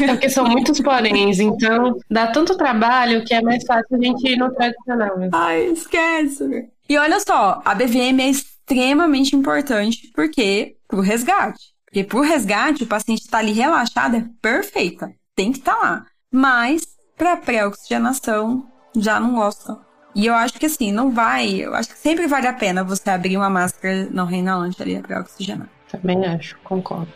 É porque são muitos poréns, então dá tanto trabalho que é mais fácil a gente ir no tradicional. Mesmo. Ai, esquece. E olha só, a BVM é extremamente importante porque pro resgate. Porque por resgate, o paciente está ali relaxado, é perfeita. Tem que estar tá lá. Mas, para pré-oxigenação, já não gosto. E eu acho que assim, não vai. Eu acho que sempre vale a pena você abrir uma máscara não reinalante ali para oxigenar. Também acho, concordo.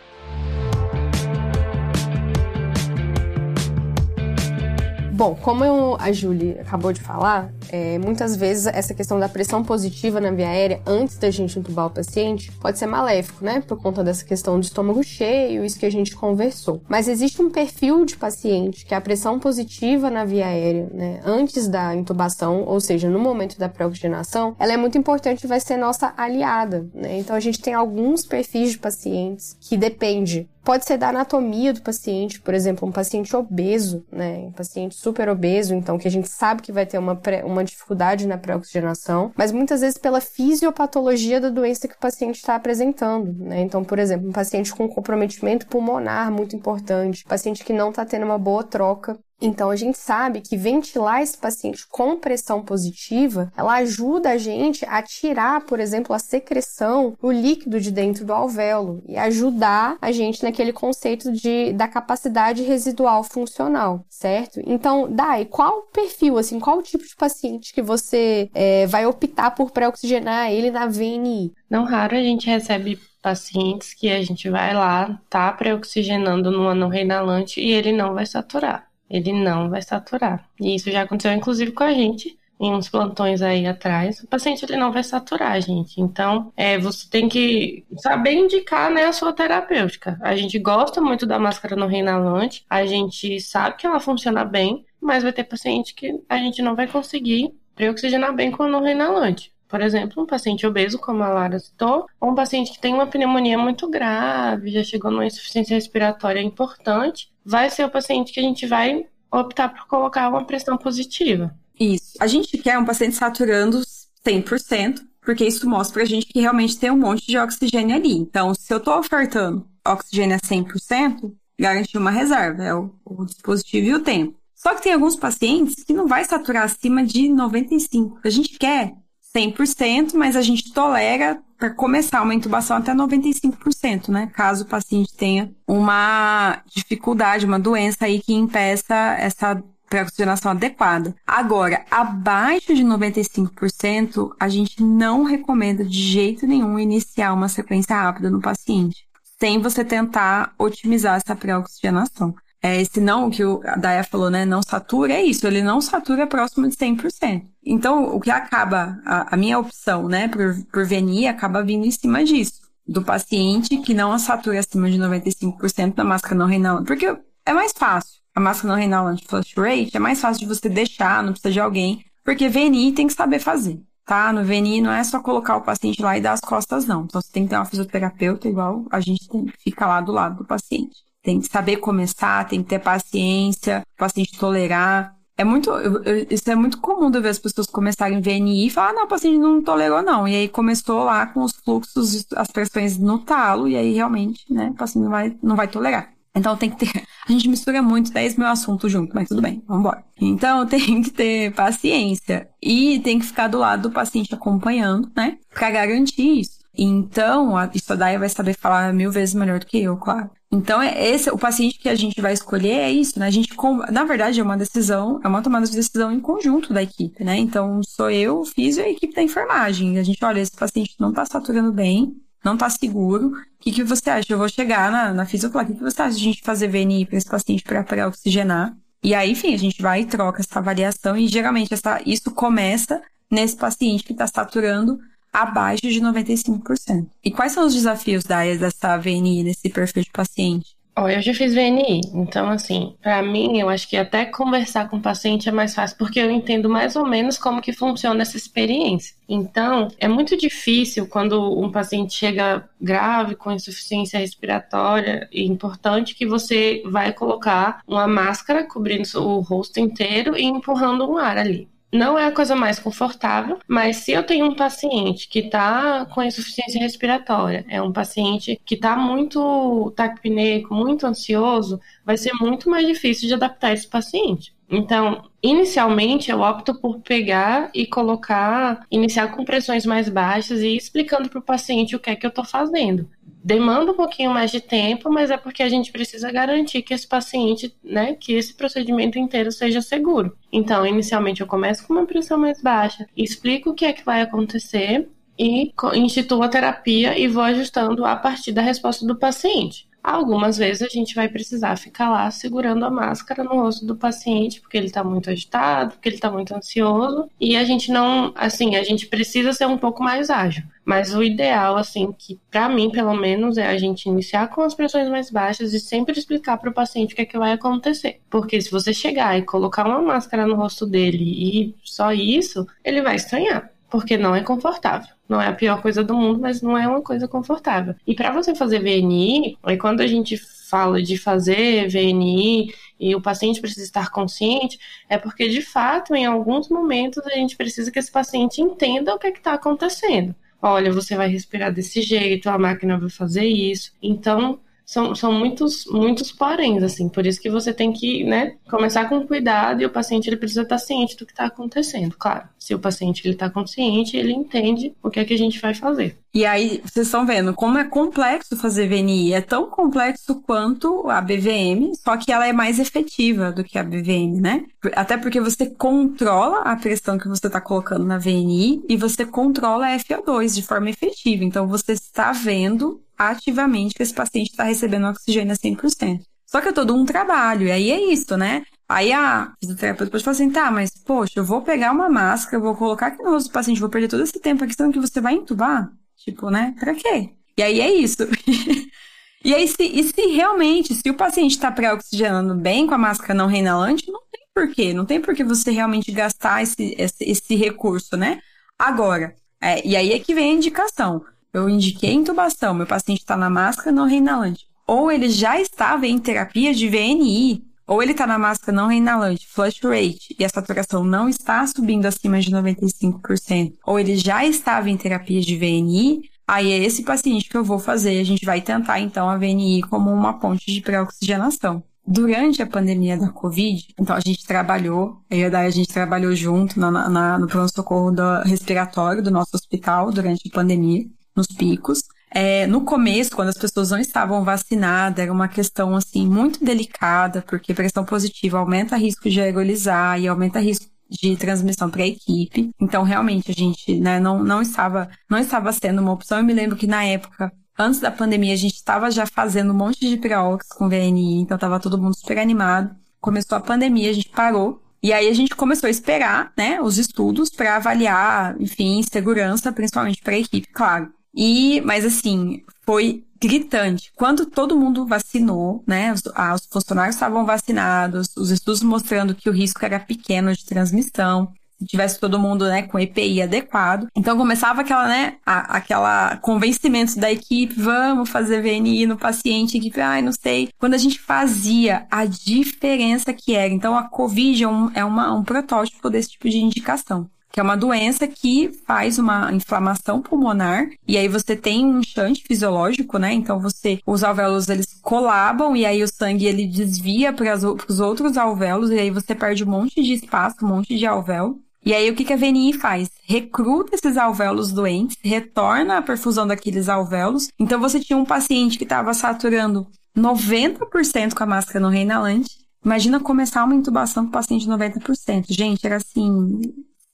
Bom, como eu, a Julie acabou de falar, é, muitas vezes essa questão da pressão positiva na via aérea antes da gente entubar o paciente pode ser maléfico, né? Por conta dessa questão do estômago cheio, isso que a gente conversou. Mas existe um perfil de paciente que a pressão positiva na via aérea, né, antes da intubação, ou seja, no momento da pré-oxigenação, ela é muito importante e vai ser nossa aliada, né? Então a gente tem alguns perfis de pacientes que depende Pode ser da anatomia do paciente, por exemplo, um paciente obeso, né? Um paciente super obeso, então que a gente sabe que vai ter uma, pré, uma dificuldade na pré-oxigenação, mas muitas vezes pela fisiopatologia da doença que o paciente está apresentando, né? Então, por exemplo, um paciente com comprometimento pulmonar muito importante, paciente que não está tendo uma boa troca então a gente sabe que ventilar esse paciente com pressão positiva, ela ajuda a gente a tirar, por exemplo, a secreção, o líquido de dentro do alvéolo e ajudar a gente naquele conceito de da capacidade residual funcional, certo? Então, Dai, qual perfil, assim, qual tipo de paciente que você é, vai optar por pré-oxigenar ele na VNI? Não raro a gente recebe pacientes que a gente vai lá, tá pré-oxigenando no ano reinalante e ele não vai saturar ele não vai saturar. E isso já aconteceu inclusive com a gente em uns plantões aí atrás, o paciente ele não vai saturar, gente. Então, é, você tem que saber indicar né, a sua terapêutica. A gente gosta muito da máscara no reinalante, a gente sabe que ela funciona bem, mas vai ter paciente que a gente não vai conseguir preoxigenar bem com o no reinalante. Por exemplo, um paciente obeso, como a Lara citou, ou um paciente que tem uma pneumonia muito grave, já chegou numa insuficiência respiratória importante, vai ser o paciente que a gente vai optar por colocar uma pressão positiva. Isso. A gente quer um paciente saturando 100%, porque isso mostra pra gente que realmente tem um monte de oxigênio ali. Então, se eu tô ofertando oxigênio a 100%, garantir uma reserva, é o, o dispositivo e o tempo. Só que tem alguns pacientes que não vai saturar acima de 95%. A gente quer 100%, mas a gente tolera para começar uma intubação até 95%, né? Caso o paciente tenha uma dificuldade, uma doença aí que impeça essa pré-oxigenação adequada. Agora, abaixo de 95%, a gente não recomenda de jeito nenhum iniciar uma sequência rápida no paciente, sem você tentar otimizar essa pré-oxigenação. É, esse não que o, a Daya falou, né? Não satura, é isso, ele não satura próximo de 100%. Então, o que acaba, a, a minha opção, né, por, por VNI, acaba vindo em cima disso. Do paciente que não satura acima de 95% da máscara não renal. Porque é mais fácil. A máscara não renal anti-flush rate é mais fácil de você deixar, não precisa de alguém. Porque VNI tem que saber fazer, tá? No VNI não é só colocar o paciente lá e dar as costas, não. Então, você tem que ter uma fisioterapeuta igual a gente tem, fica lá do lado do paciente. Tem que saber começar, tem que ter paciência, o paciente tolerar. É muito, isso é muito comum de ver as pessoas começarem VNI e falar, ah, não, o paciente não tolerou não. E aí começou lá com os fluxos, as pressões no talo, e aí realmente, né, o paciente não vai, não vai tolerar. Então tem que ter. A gente mistura muito 10 mil assuntos junto, mas tudo bem, vamos embora. Então tem que ter paciência e tem que ficar do lado do paciente acompanhando, né? Pra garantir isso. Então, a Istodaya vai saber falar mil vezes melhor do que eu, claro. Então, é esse o paciente que a gente vai escolher é isso, né? A gente, na verdade, é uma decisão, é uma tomada de decisão em conjunto da equipe, né? Então, sou eu, fiz a equipe da enfermagem. A gente, olha, esse paciente não tá saturando bem, não tá seguro. O que, que você acha? Eu vou chegar na, na fisioterapia. O que você acha de a gente fazer VNI para esse paciente para oxigenar? E aí, enfim, a gente vai e troca essa avaliação e geralmente essa, isso começa nesse paciente que está saturando abaixo de 95%. E quais são os desafios da dessa VNI nesse perfil de paciente? Eu já fiz VNI, então assim, para mim, eu acho que até conversar com o paciente é mais fácil, porque eu entendo mais ou menos como que funciona essa experiência. Então, é muito difícil quando um paciente chega grave com insuficiência respiratória, é importante que você vai colocar uma máscara cobrindo o rosto inteiro e empurrando um ar ali não é a coisa mais confortável, mas se eu tenho um paciente que está com insuficiência respiratória, é um paciente que está muito taquipneico, muito ansioso, vai ser muito mais difícil de adaptar esse paciente. Então, inicialmente eu opto por pegar e colocar, iniciar com pressões mais baixas e explicando para o paciente o que é que eu estou fazendo demanda um pouquinho mais de tempo, mas é porque a gente precisa garantir que esse paciente, né, que esse procedimento inteiro seja seguro. Então, inicialmente eu começo com uma pressão mais baixa, explico o que é que vai acontecer e instituo a terapia e vou ajustando a partir da resposta do paciente. Algumas vezes a gente vai precisar ficar lá segurando a máscara no rosto do paciente, porque ele está muito agitado, porque ele está muito ansioso, e a gente não, assim, a gente precisa ser um pouco mais ágil. Mas o ideal, assim, que para mim, pelo menos, é a gente iniciar com as pressões mais baixas e sempre explicar para o paciente o que é que vai acontecer. Porque se você chegar e colocar uma máscara no rosto dele e só isso, ele vai estranhar porque não é confortável. Não é a pior coisa do mundo, mas não é uma coisa confortável. E para você fazer VNI, aí quando a gente fala de fazer VNI e o paciente precisa estar consciente, é porque de fato, em alguns momentos, a gente precisa que esse paciente entenda o que é está acontecendo. Olha, você vai respirar desse jeito, a máquina vai fazer isso. Então, são, são muitos, muitos poréns, assim. Por isso que você tem que, né, começar com cuidado e o paciente ele precisa estar ciente do que está acontecendo. Claro, se o paciente ele está consciente, ele entende o que é que a gente vai fazer. E aí, vocês estão vendo como é complexo fazer VNI. É tão complexo quanto a BVM, só que ela é mais efetiva do que a BVM, né? Até porque você controla a pressão que você está colocando na VNI e você controla a FO2 de forma efetiva. Então, você está vendo ativamente que esse paciente está recebendo oxigênio a 100%. Só que é todo um trabalho, e aí é isso, né? Aí a fisioterapeuta pode falar assim, tá, mas poxa, eu vou pegar uma máscara, vou colocar aqui no rosto do paciente, vou perder todo esse tempo aqui, sendo que você vai entubar? Tipo, né? Pra quê? E aí é isso. e aí, se, e se realmente, se o paciente está pré-oxigenando bem com a máscara não reinalante, não tem porquê. Não tem porquê você realmente gastar esse, esse, esse recurso, né? Agora, é, e aí é que vem a indicação eu indiquei intubação, meu paciente está na máscara não reinalante, ou ele já estava em terapia de VNI, ou ele está na máscara não reinalante, flush rate, e a saturação não está subindo acima de 95%, ou ele já estava em terapia de VNI, aí é esse paciente que eu vou fazer. A gente vai tentar, então, a VNI como uma ponte de pré-oxigenação. Durante a pandemia da Covid, então a gente trabalhou, eu e a Daya, a gente trabalhou junto na, na, no pronto-socorro respiratório do nosso hospital durante a pandemia nos picos. É, no começo, quando as pessoas não estavam vacinadas, era uma questão assim muito delicada, porque pressão positiva aumenta risco de aerolizar e aumenta risco de transmissão para a equipe. Então, realmente, a gente né, não, não, estava, não estava sendo uma opção. Eu me lembro que na época, antes da pandemia, a gente estava já fazendo um monte de pré-ox com VNI, então estava todo mundo super animado. Começou a pandemia, a gente parou e aí a gente começou a esperar, né, os estudos para avaliar, enfim, segurança, principalmente para a equipe, claro. E, mas assim, foi gritante. Quando todo mundo vacinou, né, os, ah, os funcionários estavam vacinados, os estudos mostrando que o risco era pequeno de transmissão, se tivesse todo mundo, né, com EPI adequado. Então começava aquela, né, a, aquela convencimento da equipe, vamos fazer VNI no paciente, equipe, ai, não sei. Quando a gente fazia a diferença que era. Então a COVID é um, é uma, um protótipo desse tipo de indicação que é uma doença que faz uma inflamação pulmonar e aí você tem um chante fisiológico, né? Então você os alvéolos eles colabam e aí o sangue ele desvia para os outros alvéolos e aí você perde um monte de espaço, um monte de alvéolo. E aí o que, que a VNI faz? Recruta esses alvéolos doentes, retorna a perfusão daqueles alvéolos. Então você tinha um paciente que estava saturando 90% com a máscara não reinalante. Imagina começar uma intubação com o paciente de 90%. Gente, era assim,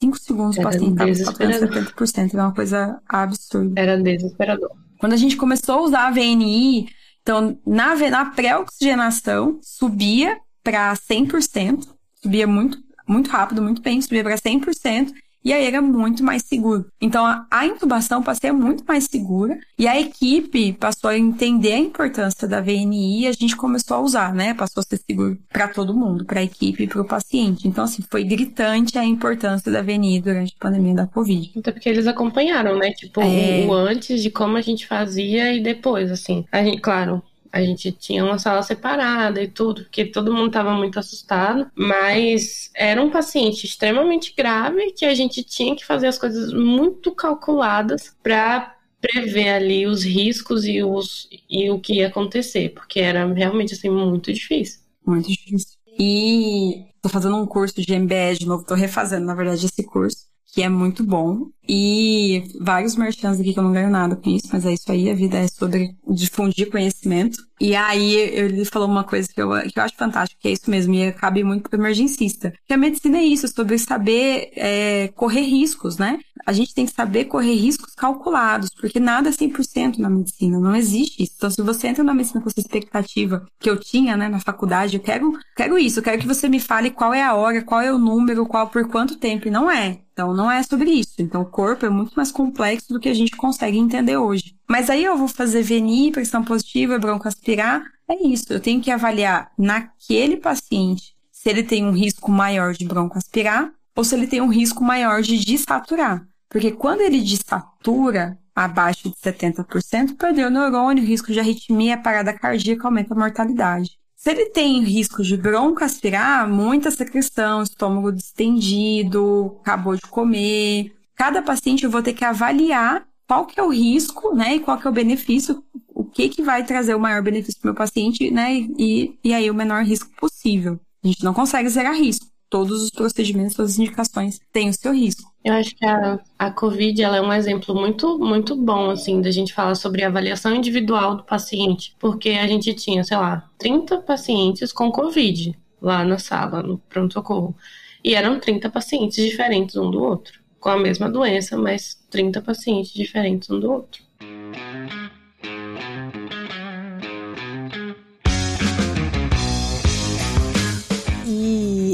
5 segundos para tentar 70%. É uma coisa absurda. Era desesperador. Quando a gente começou a usar a VNI, então na, na pré-oxigenação subia para 100%, subia muito, muito rápido, muito bem, subia para 100%, e aí era muito mais seguro. Então a, a intubação passou a ser muito mais segura e a equipe passou a entender a importância da VNI e a gente começou a usar, né? Passou a ser seguro para todo mundo, para a equipe e para o paciente. Então assim, foi gritante a importância da VNI durante a pandemia da Covid. Até porque eles acompanharam, né? Tipo, é... o antes de como a gente fazia e depois, assim. A gente, claro, a gente tinha uma sala separada e tudo, porque todo mundo estava muito assustado, mas era um paciente extremamente grave que a gente tinha que fazer as coisas muito calculadas para prever ali os riscos e, os, e o que ia acontecer, porque era realmente assim muito difícil. Muito difícil. E tô fazendo um curso de MBE de novo, tô refazendo, na verdade, esse curso que é muito bom. E vários merchants aqui que eu não ganho nada com isso, mas é isso aí, a vida é sobre difundir conhecimento. E aí ele falou uma coisa que eu, que eu acho fantástica, que é isso mesmo, e cabe muito para emergencista. Que a medicina é isso, sobre saber é, correr riscos, né? A gente tem que saber correr riscos calculados, porque nada é 100% na medicina, não existe isso. Então, se você entra na medicina com essa expectativa que eu tinha, né, na faculdade, eu quero, quero isso, eu quero que você me fale qual é a hora, qual é o número, qual por quanto tempo, e não é. Então, não é sobre isso. Então, corpo é muito mais complexo do que a gente consegue entender hoje. Mas aí eu vou fazer VNI, pressão positiva, broncoaspirar. É isso. Eu tenho que avaliar naquele paciente se ele tem um risco maior de broncoaspirar ou se ele tem um risco maior de desaturar. Porque quando ele desatura abaixo de 70%, perdeu o neurônio, risco de arritmia, parada cardíaca, aumenta a mortalidade. Se ele tem risco de broncoaspirar, muita secreção, estômago distendido, acabou de comer. Cada paciente eu vou ter que avaliar qual que é o risco, né, e qual que é o benefício, o que que vai trazer o maior benefício para o meu paciente, né, e, e aí o menor risco possível. A gente não consegue zerar risco. Todos os procedimentos, todas as indicações têm o seu risco. Eu acho que a, a COVID ela é um exemplo muito, muito bom, assim, da gente falar sobre avaliação individual do paciente. Porque a gente tinha, sei lá, 30 pacientes com COVID lá na sala, no pronto-socorro. E eram 30 pacientes diferentes um do outro com a mesma doença, mas 30 pacientes diferentes um do outro.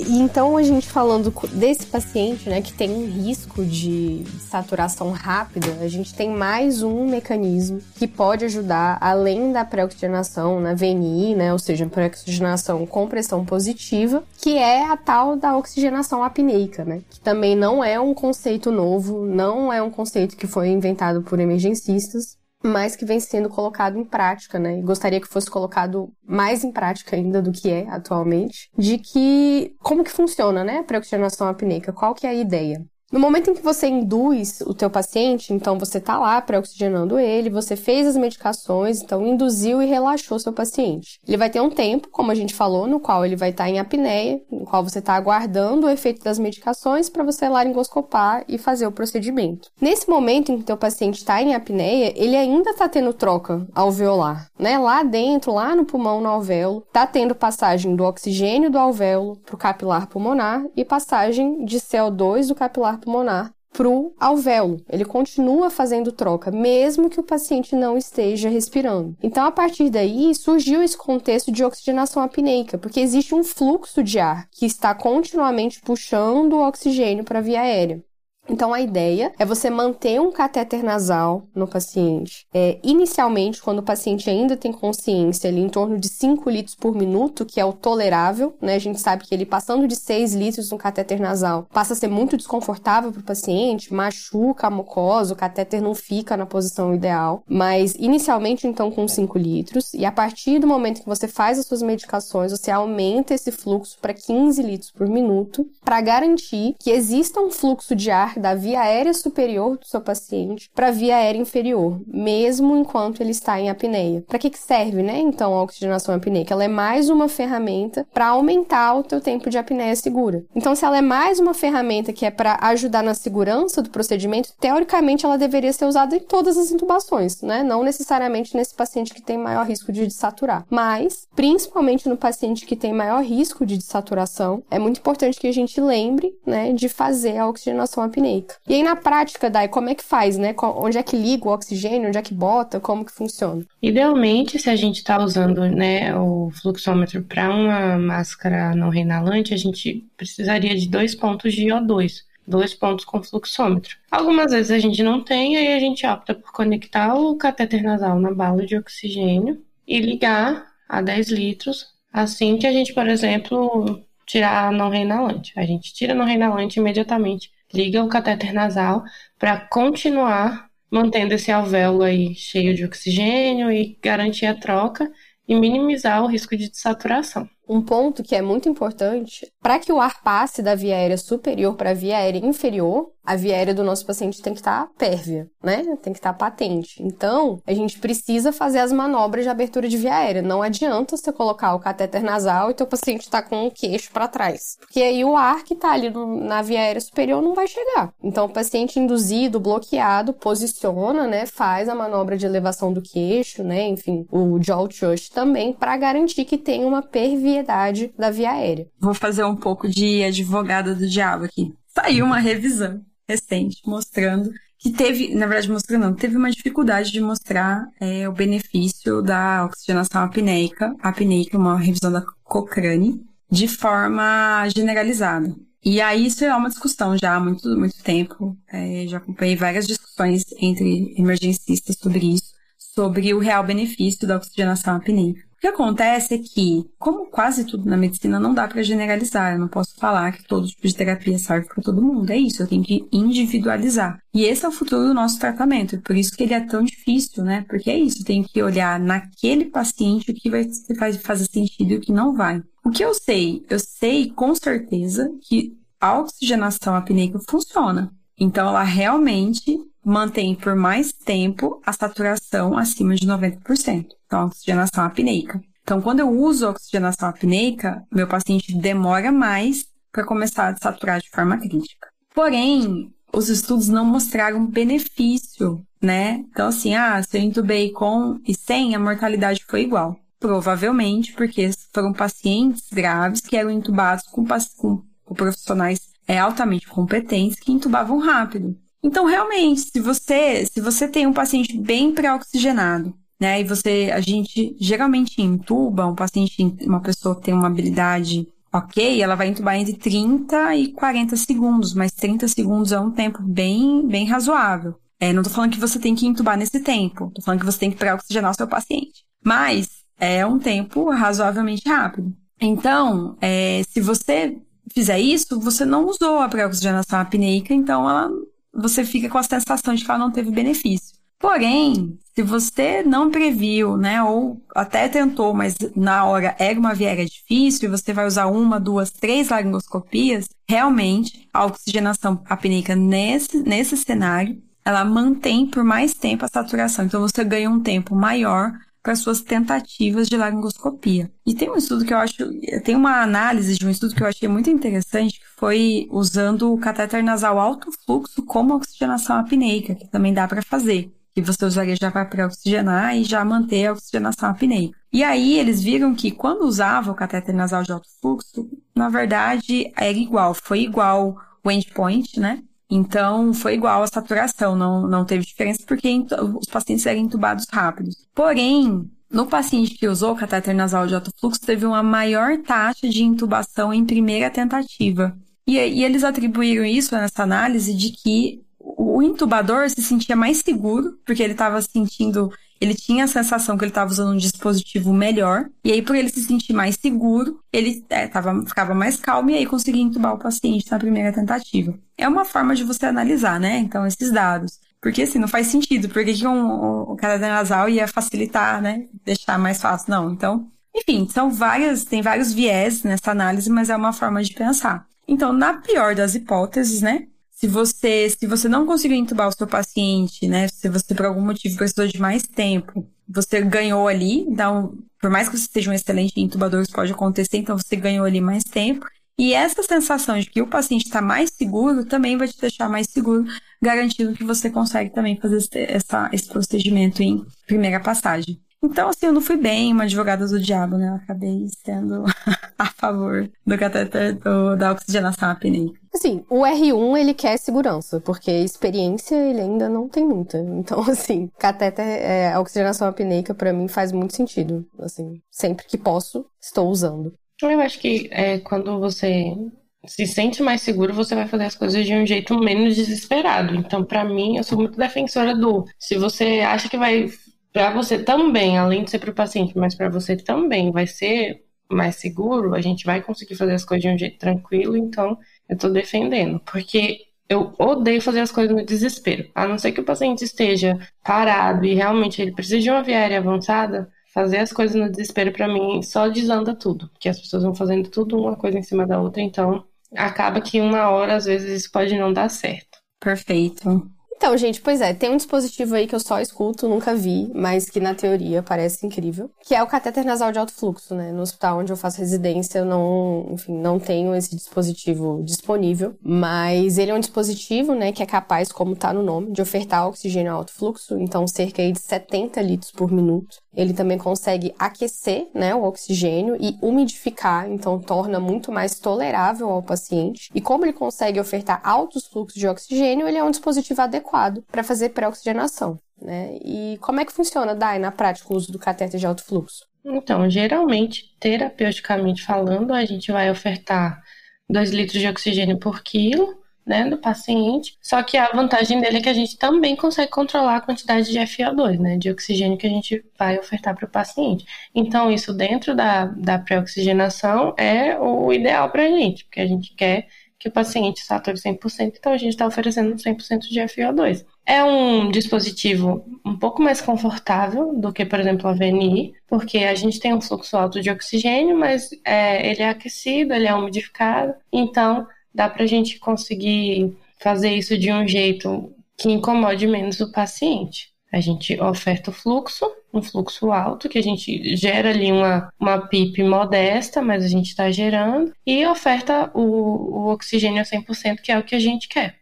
Então a gente falando desse paciente, né, que tem um risco de saturação rápida, a gente tem mais um mecanismo que pode ajudar além da pré-oxigenação na VNI, né, ou seja, pré-oxigenação com pressão positiva, que é a tal da oxigenação apneica, né, que também não é um conceito novo, não é um conceito que foi inventado por emergencistas, mas que vem sendo colocado em prática, né? E gostaria que fosse colocado mais em prática ainda do que é atualmente, de que como que funciona, né, a pré-oxigenação apneica? Qual que é a ideia? No momento em que você induz o teu paciente, então você está lá pré-oxigenando ele, você fez as medicações, então induziu e relaxou seu paciente. Ele vai ter um tempo, como a gente falou, no qual ele vai estar tá em apneia, no qual você está aguardando o efeito das medicações para você laringoscopar e fazer o procedimento. Nesse momento em que teu paciente está em apneia, ele ainda está tendo troca alveolar, né? Lá dentro, lá no pulmão, no alvéolo, está tendo passagem do oxigênio do alvéolo para o capilar pulmonar e passagem de CO2 do capilar pulmonar para o alvéolo. Ele continua fazendo troca, mesmo que o paciente não esteja respirando. Então, a partir daí, surgiu esse contexto de oxigenação apneica, porque existe um fluxo de ar que está continuamente puxando o oxigênio para a via aérea. Então, a ideia é você manter um catéter nasal no paciente. É, inicialmente, quando o paciente ainda tem consciência, ali, em torno de 5 litros por minuto, que é o tolerável, né? A gente sabe que ele passando de 6 litros no catéter nasal passa a ser muito desconfortável para o paciente, machuca a mucosa, o catéter não fica na posição ideal. Mas, inicialmente, então, com 5 litros, e a partir do momento que você faz as suas medicações, você aumenta esse fluxo para 15 litros por minuto, para garantir que exista um fluxo de ar da via aérea superior do seu paciente para a via aérea inferior, mesmo enquanto ele está em apneia. Para que, que serve, né, então, a oxigenação apneica? Ela é mais uma ferramenta para aumentar o teu tempo de apneia segura. Então, se ela é mais uma ferramenta que é para ajudar na segurança do procedimento, teoricamente ela deveria ser usada em todas as intubações, né? Não necessariamente nesse paciente que tem maior risco de desaturar, mas principalmente no paciente que tem maior risco de desaturação, é muito importante que a gente lembre, né, de fazer a oxigenação apneica E aí na prática, Dai, como é que faz, né? Onde é que liga o oxigênio, onde é que bota, como que funciona? Idealmente, se a gente está usando né, o fluxômetro para uma máscara não reinalante, a gente precisaria de dois pontos de O2 dois pontos com fluxômetro. Algumas vezes a gente não tem, aí a gente opta por conectar o catéter nasal na bala de oxigênio e ligar a 10 litros assim que a gente, por exemplo, tirar a não reinalante. A gente tira a não reinalante imediatamente liga o catéter nasal para continuar mantendo esse alvéolo aí cheio de oxigênio e garantir a troca e minimizar o risco de desaturação. Um ponto que é muito importante, para que o ar passe da via aérea superior para a via aérea inferior, a via aérea do nosso paciente tem que estar tá pérvia, né? Tem que estar tá patente. Então, a gente precisa fazer as manobras de abertura de via aérea. Não adianta você colocar o catéter nasal e teu paciente está com o queixo para trás. Porque aí o ar que está ali na via aérea superior não vai chegar. Então, o paciente induzido, bloqueado, posiciona, né? Faz a manobra de elevação do queixo, né? Enfim, o jaw thrust também para garantir que tem uma perviedade da via aérea. Vou fazer um pouco de advogada do diabo aqui. Saiu uma revisão recente mostrando que teve, na verdade, mostrando não, teve uma dificuldade de mostrar é, o benefício da oxigenação apneica, apneica, uma revisão da Cochrane, de forma generalizada. E aí isso é uma discussão já há muito, muito tempo. É, já acompanhei várias discussões entre emergencistas sobre isso, sobre o real benefício da oxigenação apneica que acontece é que, como quase tudo na medicina, não dá para generalizar. Eu não posso falar que todo tipo de terapia serve para todo mundo. É isso, eu tenho que individualizar. E esse é o futuro do nosso tratamento. Por isso que ele é tão difícil, né? Porque é isso, eu tenho que olhar naquele paciente o que vai, vai fazer sentido e o que não vai. O que eu sei? Eu sei com certeza que a oxigenação apneica funciona. Então, ela realmente mantém por mais tempo a saturação acima de 90%. Então, a oxigenação apneica. Então, quando eu uso a oxigenação apneica, meu paciente demora mais para começar a saturar de forma crítica. Porém, os estudos não mostraram benefício, né? Então, assim, ah, se eu intubei com e sem, a mortalidade foi igual. Provavelmente porque foram pacientes graves que eram intubados com, com, profissionais é, altamente competentes que intubavam rápido. Então, realmente, se você, se você tem um paciente bem pré-oxigenado, né, e você, a gente geralmente intuba um paciente, uma pessoa que tem uma habilidade ok, ela vai intubar entre 30 e 40 segundos, mas 30 segundos é um tempo bem, bem razoável. É, não tô falando que você tem que intubar nesse tempo, tô falando que você tem que pré-oxigenar o seu paciente. Mas é um tempo razoavelmente rápido. Então, é, se você fizer isso, você não usou a pré-oxigenação apneica, então ela você fica com a sensação de que ela não teve benefício. Porém, se você não previu, né, ou até tentou, mas na hora era uma viera difícil, e você vai usar uma, duas, três laringoscopias, realmente a oxigenação apneica nesse, nesse cenário, ela mantém por mais tempo a saturação. Então você ganha um tempo maior para suas tentativas de laringoscopia. E tem um estudo que eu acho, tem uma análise de um estudo que eu achei muito interessante, que foi usando o catéter nasal alto fluxo como oxigenação apneica, que também dá para fazer. Que você usaria já para oxigenar e já manter a oxigenação apneica. E aí eles viram que quando usava o catéter nasal de alto fluxo, na verdade era igual, foi igual o endpoint, né? Então, foi igual a saturação, não, não teve diferença porque os pacientes eram intubados rápidos. Porém, no paciente que usou catéter nasal de alto fluxo, teve uma maior taxa de intubação em primeira tentativa. E, e eles atribuíram isso nessa análise de que o intubador se sentia mais seguro, porque ele estava sentindo ele tinha a sensação que ele estava usando um dispositivo melhor, e aí por ele se sentir mais seguro, ele é, tava, ficava mais calmo e aí conseguia entubar o paciente na primeira tentativa. É uma forma de você analisar, né? Então, esses dados. Porque assim, não faz sentido. Por que, um, o cara nasal ia facilitar, né? Deixar mais fácil? Não. Então, enfim, são várias, tem vários viés nessa análise, mas é uma forma de pensar. Então, na pior das hipóteses, né? Se você, se você não conseguiu entubar o seu paciente, né? Se você por algum motivo precisou de mais tempo, você ganhou ali, então, por mais que você seja um excelente intubador, isso pode acontecer, então você ganhou ali mais tempo. E essa sensação de que o paciente está mais seguro também vai te deixar mais seguro, garantindo que você consegue também fazer essa, esse procedimento em primeira passagem. Então, assim, eu não fui bem uma advogada do diabo, né? Eu acabei sendo a favor do cateter do, da oxigenação apneica. Assim, o R1 ele quer segurança, porque experiência ele ainda não tem muita. Então, assim, cateter, é, a oxigenação apneica para mim faz muito sentido. Assim, sempre que posso, estou usando. Eu acho que é, quando você se sente mais seguro, você vai fazer as coisas de um jeito menos desesperado. Então, para mim, eu sou muito defensora do. Se você acha que vai para você também, além de ser para o paciente, mas para você também vai ser mais seguro, a gente vai conseguir fazer as coisas de um jeito tranquilo, então eu estou defendendo, porque eu odeio fazer as coisas no desespero. A não ser que o paciente esteja parado e realmente ele precisa de uma via aérea avançada, fazer as coisas no desespero para mim só desanda tudo, porque as pessoas vão fazendo tudo uma coisa em cima da outra, então acaba que uma hora às vezes isso pode não dar certo. Perfeito. Então, gente, pois é, tem um dispositivo aí que eu só escuto, nunca vi, mas que na teoria parece incrível, que é o catéter nasal de alto fluxo, né? No hospital onde eu faço residência, eu não, enfim, não tenho esse dispositivo disponível, mas ele é um dispositivo, né, que é capaz, como tá no nome, de ofertar oxigênio a alto fluxo, então cerca aí de 70 litros por minuto. Ele também consegue aquecer, né, o oxigênio e umidificar, então torna muito mais tolerável ao paciente. E como ele consegue ofertar altos fluxos de oxigênio, ele é um dispositivo adequado para fazer pré-oxigenação. Né? E como é que funciona, Dai, na prática, o uso do catéter de alto fluxo? Então, geralmente, terapeuticamente falando, a gente vai ofertar 2 litros de oxigênio por quilo né, do paciente. Só que a vantagem dele é que a gente também consegue controlar a quantidade de FO2, né, de oxigênio que a gente vai ofertar para o paciente. Então, isso dentro da, da pré-oxigenação é o ideal para a gente, porque a gente quer que o paciente sature 100%, então a gente está oferecendo 100% de FO2. É um dispositivo um pouco mais confortável do que, por exemplo, a VNI, porque a gente tem um fluxo alto de oxigênio, mas é, ele é aquecido, ele é umidificado, então dá para a gente conseguir fazer isso de um jeito que incomode menos o paciente. A gente oferta o fluxo, um fluxo alto, que a gente gera ali uma, uma PIP modesta, mas a gente está gerando, e oferta o, o oxigênio a 100%, que é o que a gente quer.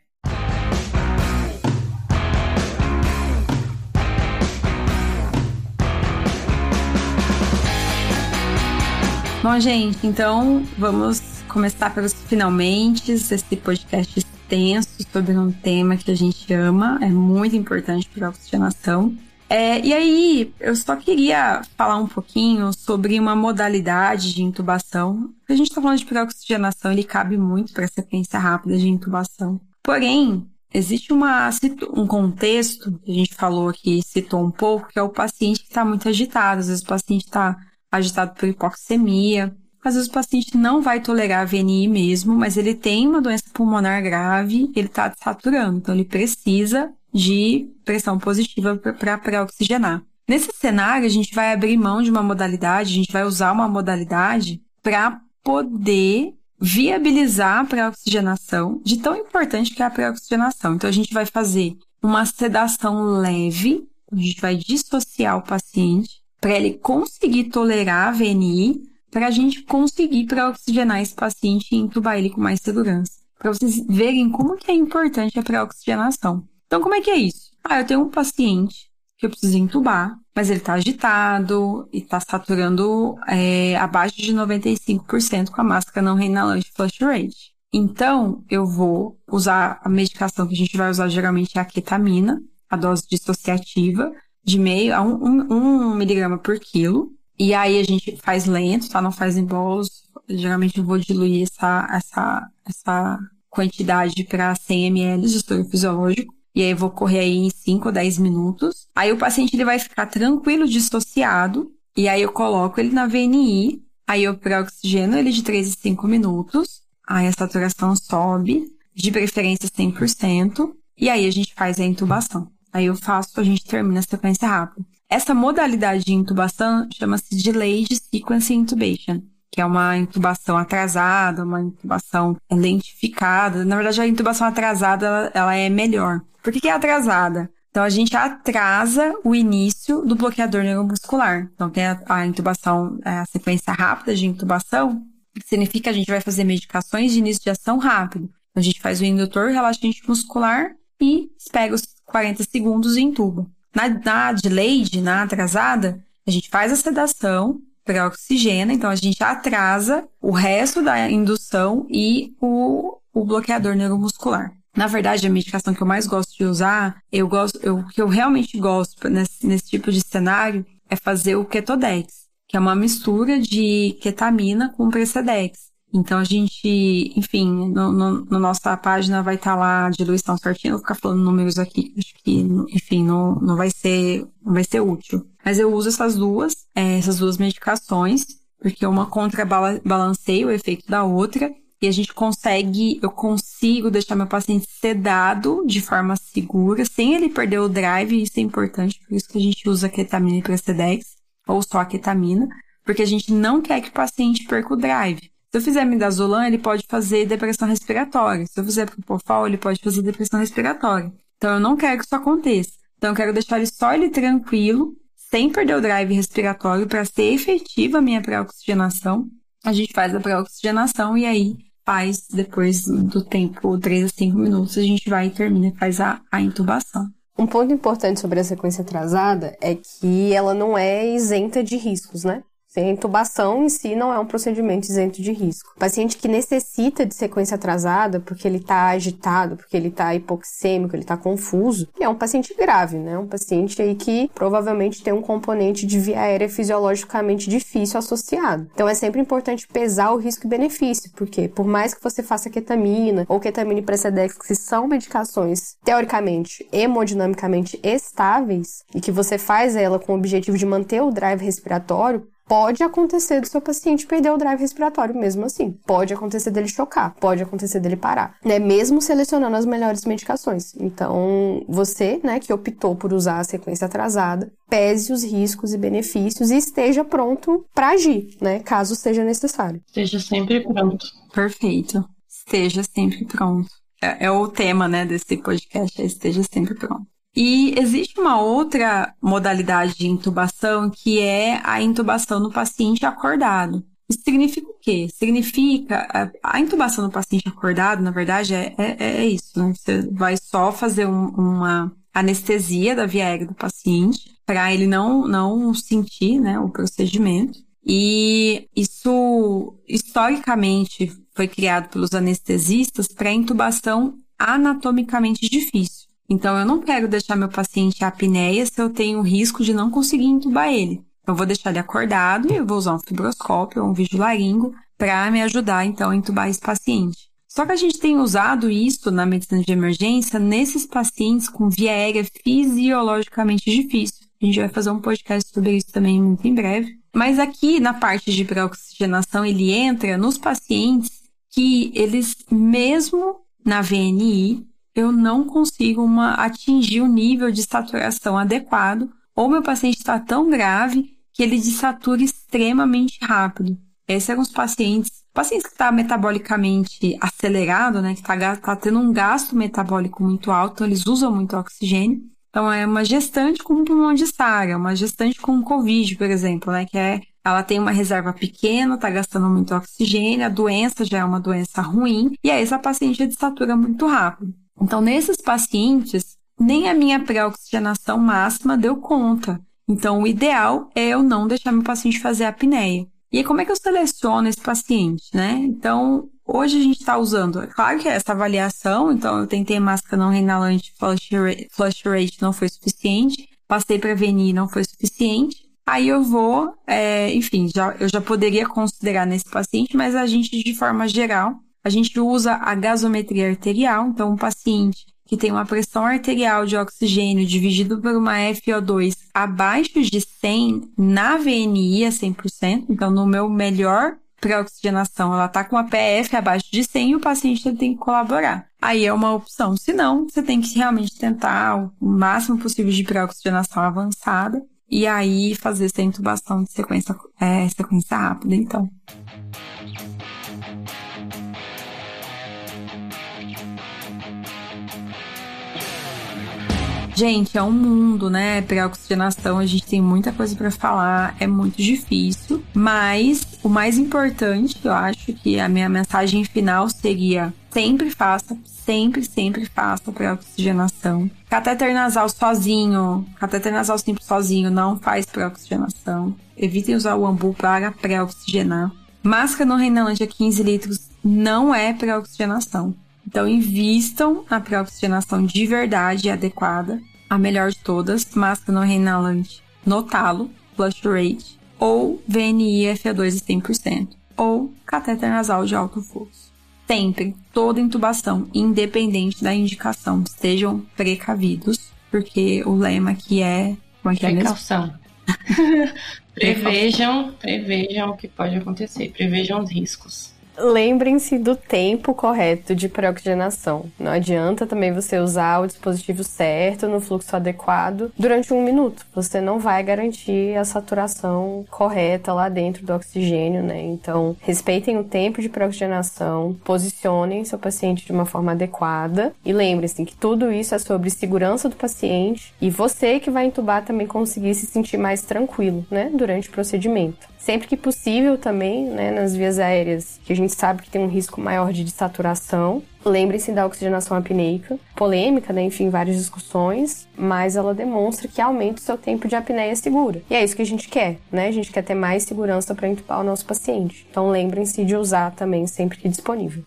Bom, gente, então vamos começar pelos finalmente, esse podcast extenso sobre um tema que a gente ama, é muito importante para a oxigenação. É, e aí, eu só queria falar um pouquinho sobre uma modalidade de intubação. A gente está falando de pré-oxigenação, ele cabe muito para a sequência rápida de intubação. Porém, existe uma, um contexto, que a gente falou aqui, citou um pouco, que é o paciente que está muito agitado. Às vezes o paciente está agitado por hipoxemia, às vezes o paciente não vai tolerar a VNI mesmo, mas ele tem uma doença pulmonar grave, ele está saturando, então ele precisa de pressão positiva para pré-oxigenar. Nesse cenário, a gente vai abrir mão de uma modalidade, a gente vai usar uma modalidade para poder viabilizar a pré-oxigenação, de tão importante que é a pré-oxigenação. Então, a gente vai fazer uma sedação leve, a gente vai dissociar o paciente para ele conseguir tolerar a VNI, para a gente conseguir para oxigenar esse paciente e entubar ele com mais segurança. Para vocês verem como que é importante a pré-oxigenação. Então, como é que é isso? Ah, eu tenho um paciente que eu preciso entubar, mas ele está agitado e está saturando é, abaixo de 95% com a máscara não reinalante flush rate. Então, eu vou usar a medicação que a gente vai usar geralmente é a ketamina, a dose dissociativa, de meio a 1 um, um, um miligrama por quilo. E aí a gente faz lento, tá? Não faz em bolos. Geralmente eu vou diluir essa, essa, essa quantidade para 100 ml de soro fisiológico. E aí eu vou correr aí em 5 ou 10 minutos. Aí o paciente ele vai ficar tranquilo, dissociado. E aí eu coloco ele na VNI. Aí eu pré-oxigeno ele de 3 a 5 minutos. Aí a saturação sobe, de preferência 100%. E aí a gente faz a intubação. Aí eu faço, a gente termina a sequência rápida. Essa modalidade de intubação chama-se Delayed Sequence Intubation, que é uma intubação atrasada, uma intubação lentificada. Na verdade, a intubação atrasada ela, ela é melhor. Por que, que é atrasada? Então, a gente atrasa o início do bloqueador neuromuscular. Então, tem a, a intubação, é, a sequência rápida de intubação, que significa que a gente vai fazer medicações de início de ação rápido. Então, a gente faz o indutor relaxante muscular e pega os 40 segundos e intuba. Na, na delayed, na atrasada, a gente faz a sedação para oxigênio, então a gente atrasa o resto da indução e o, o bloqueador neuromuscular. Na verdade, a medicação que eu mais gosto de usar, eu gosto, eu, que eu realmente gosto nesse, nesse tipo de cenário, é fazer o Ketodex, que é uma mistura de ketamina com Precedex. Então a gente, enfim, no, no, no nossa página vai estar tá lá a diluição certinha, vou ficar falando números aqui, acho que, enfim, não, não vai ser, não vai ser útil. Mas eu uso essas duas, é, essas duas medicações, porque uma contrabalanceia o efeito da outra, e a gente consegue, eu consigo deixar meu paciente sedado de forma segura, sem ele perder o drive, isso é importante, por isso que a gente usa ketamina e Precedex, ou só a ketamina, porque a gente não quer que o paciente perca o drive. Se eu fizer midazolam, ele pode fazer depressão respiratória. Se eu fizer propofol, ele pode fazer depressão respiratória. Então, eu não quero que isso aconteça. Então, eu quero deixar ele só ele tranquilo, sem perder o drive respiratório, para ser efetiva a minha pré-oxigenação. A gente faz a pré-oxigenação e aí faz, depois do tempo, 3 a 5 minutos, a gente vai e termina e faz a, a intubação. Um ponto importante sobre a sequência atrasada é que ela não é isenta de riscos, né? A intubação em si não é um procedimento isento de risco. O paciente que necessita de sequência atrasada porque ele está agitado, porque ele está hipoxêmico, ele está confuso, é um paciente grave, né? Um paciente aí que provavelmente tem um componente de via aérea fisiologicamente difícil associado. Então é sempre importante pesar o risco e benefício, porque por mais que você faça ketamina ou ketamina e precedex, que são medicações teoricamente hemodinamicamente estáveis e que você faz ela com o objetivo de manter o drive respiratório, Pode acontecer do seu paciente perder o drive respiratório mesmo assim. Pode acontecer dele chocar, pode acontecer dele parar, né? Mesmo selecionando as melhores medicações. Então, você, né, que optou por usar a sequência atrasada, pese os riscos e benefícios e esteja pronto para agir, né, caso seja necessário. Esteja sempre pronto. Perfeito. Esteja sempre pronto. É, é o tema, né, desse podcast, é esteja sempre pronto. E existe uma outra modalidade de intubação que é a intubação no paciente acordado. Isso significa o quê? Significa a, intubação no paciente acordado, na verdade, é, é, é isso, né? Você vai só fazer um, uma anestesia da via aérea do paciente para ele não, não sentir né, o procedimento. E isso, historicamente, foi criado pelos anestesistas para intubação anatomicamente difícil. Então, eu não quero deixar meu paciente apneia se eu tenho risco de não conseguir entubar ele. Eu vou deixar ele acordado e eu vou usar um fibroscópio ou um vigilaringo para me ajudar, então, a entubar esse paciente. Só que a gente tem usado isso na medicina de emergência nesses pacientes com via aérea fisiologicamente difícil. A gente vai fazer um podcast sobre isso também muito em breve. Mas aqui na parte de pré-oxigenação, ele entra nos pacientes que eles, mesmo na VNI, eu não consigo uma, atingir o nível de saturação adequado, ou meu paciente está tão grave que ele desatura extremamente rápido. Esses são os pacientes, pacientes que estão tá metabolicamente acelerado, né, que está tá tendo um gasto metabólico muito alto, então eles usam muito oxigênio. Então é uma gestante com um pulmão de SARA, uma gestante com Covid, por exemplo, né, que é ela tem uma reserva pequena, está gastando muito oxigênio, a doença já é uma doença ruim, e aí essa paciente desatura muito rápido. Então, nesses pacientes, nem a minha pré-oxigenação máxima deu conta. Então, o ideal é eu não deixar meu paciente fazer a apneia. E aí, como é que eu seleciono esse paciente, né? Então, hoje a gente está usando, é claro que essa avaliação, então eu tentei máscara não reinalante, flush rate, flush rate não foi suficiente, passei para VNI não foi suficiente, aí eu vou, é, enfim, já, eu já poderia considerar nesse paciente, mas a gente, de forma geral, a gente usa a gasometria arterial, então um paciente que tem uma pressão arterial de oxigênio dividido por uma FO2 abaixo de 100 na VNI a 100%, então no meu melhor pré-oxigenação, ela está com a PF abaixo de 100 e o paciente tem que colaborar. Aí é uma opção. Se não, você tem que realmente tentar o máximo possível de pré-oxigenação avançada e aí fazer essa intubação de sequência, é, sequência rápida, então. Gente, é um mundo, né? Pré-oxigenação, a gente tem muita coisa para falar, é muito difícil, mas o mais importante, eu acho que a minha mensagem final seria: sempre faça, sempre, sempre faça pré-oxigenação. Catéter nasal sozinho, catéter nasal simples sozinho não faz pré-oxigenação. Evitem usar o ambu para pré-oxigenar. Máscara no Reinalândia 15 litros não é pré-oxigenação. Então, invistam na pré-oxigenação de verdade e adequada a melhor de todas, máscara não reinalante no talo, flush rate, ou VNI FA2 de 100%, ou catéter nasal de alto fluxo. Sempre, toda intubação, independente da indicação, estejam precavidos, porque o lema aqui é... Como é que é Precaução. prevejam, prevejam o que pode acontecer, prevejam os riscos. Lembrem-se do tempo correto de pré-oxigenação. Não adianta também você usar o dispositivo certo, no fluxo adequado, durante um minuto. Você não vai garantir a saturação correta lá dentro do oxigênio, né? Então, respeitem o tempo de pré-oxigenação, posicionem seu paciente de uma forma adequada e lembrem-se que tudo isso é sobre segurança do paciente e você que vai entubar também conseguir se sentir mais tranquilo, né, durante o procedimento. Sempre que possível também, né, nas vias aéreas, que a gente sabe que tem um risco maior de desaturação. Lembre-se da oxigenação apneica, polêmica, né, enfim, várias discussões, mas ela demonstra que aumenta o seu tempo de apneia segura. E é isso que a gente quer, né? A gente quer ter mais segurança para entubar o nosso paciente. Então lembrem-se de usar também sempre que disponível.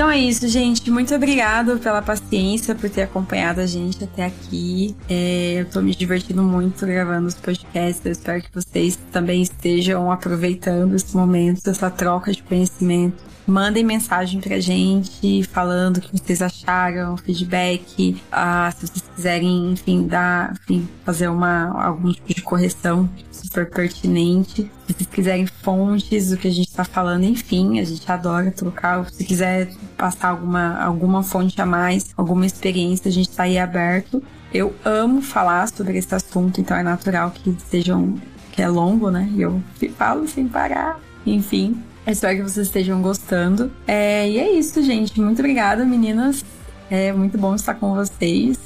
Então é isso, gente. Muito obrigado pela paciência, por ter acompanhado a gente até aqui. É, eu tô me divertindo muito gravando os podcasts. Eu espero que vocês também estejam aproveitando esse momento, essa troca de conhecimento. Mandem mensagem pra gente falando o que vocês acharam, feedback, ah, se vocês quiserem, enfim, dar, enfim, fazer uma, algum tipo de correção super pertinente. Se vocês quiserem fontes do que a gente está falando, enfim, a gente adora trocar. Se quiser passar alguma, alguma fonte a mais, alguma experiência, a gente está aí aberto. Eu amo falar sobre esse assunto, então é natural que sejam que é longo, né? E eu falo sem parar. Enfim, espero que vocês estejam gostando. É, e é isso, gente. Muito obrigada, meninas. É muito bom estar com vocês.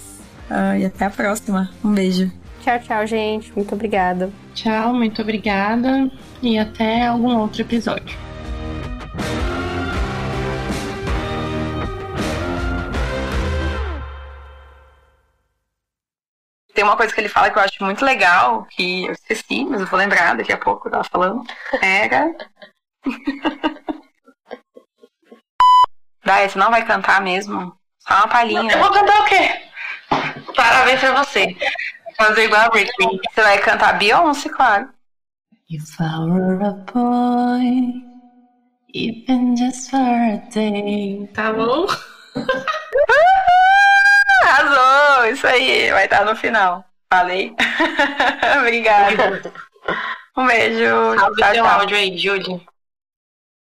Uh, e até a próxima. Um beijo. Tchau, tchau, gente. Muito obrigada. Tchau, muito obrigada. E até algum outro episódio. Tem uma coisa que ele fala que eu acho muito legal, que eu esqueci, mas eu vou lembrar daqui a pouco, eu tava falando. Era. Daí, você não vai cantar mesmo? Só uma palhinha. Eu vou cantar o quê? Parabéns pra você. Fazer igual a Britney. Você vai cantar Beyoncé, claro. If I were a boy, even just for a day. Tá bom? Arrasou! Isso aí, vai estar no final. Falei. Obrigada. Um beijo. Salve tchau, tchau. áudio aí, Julie.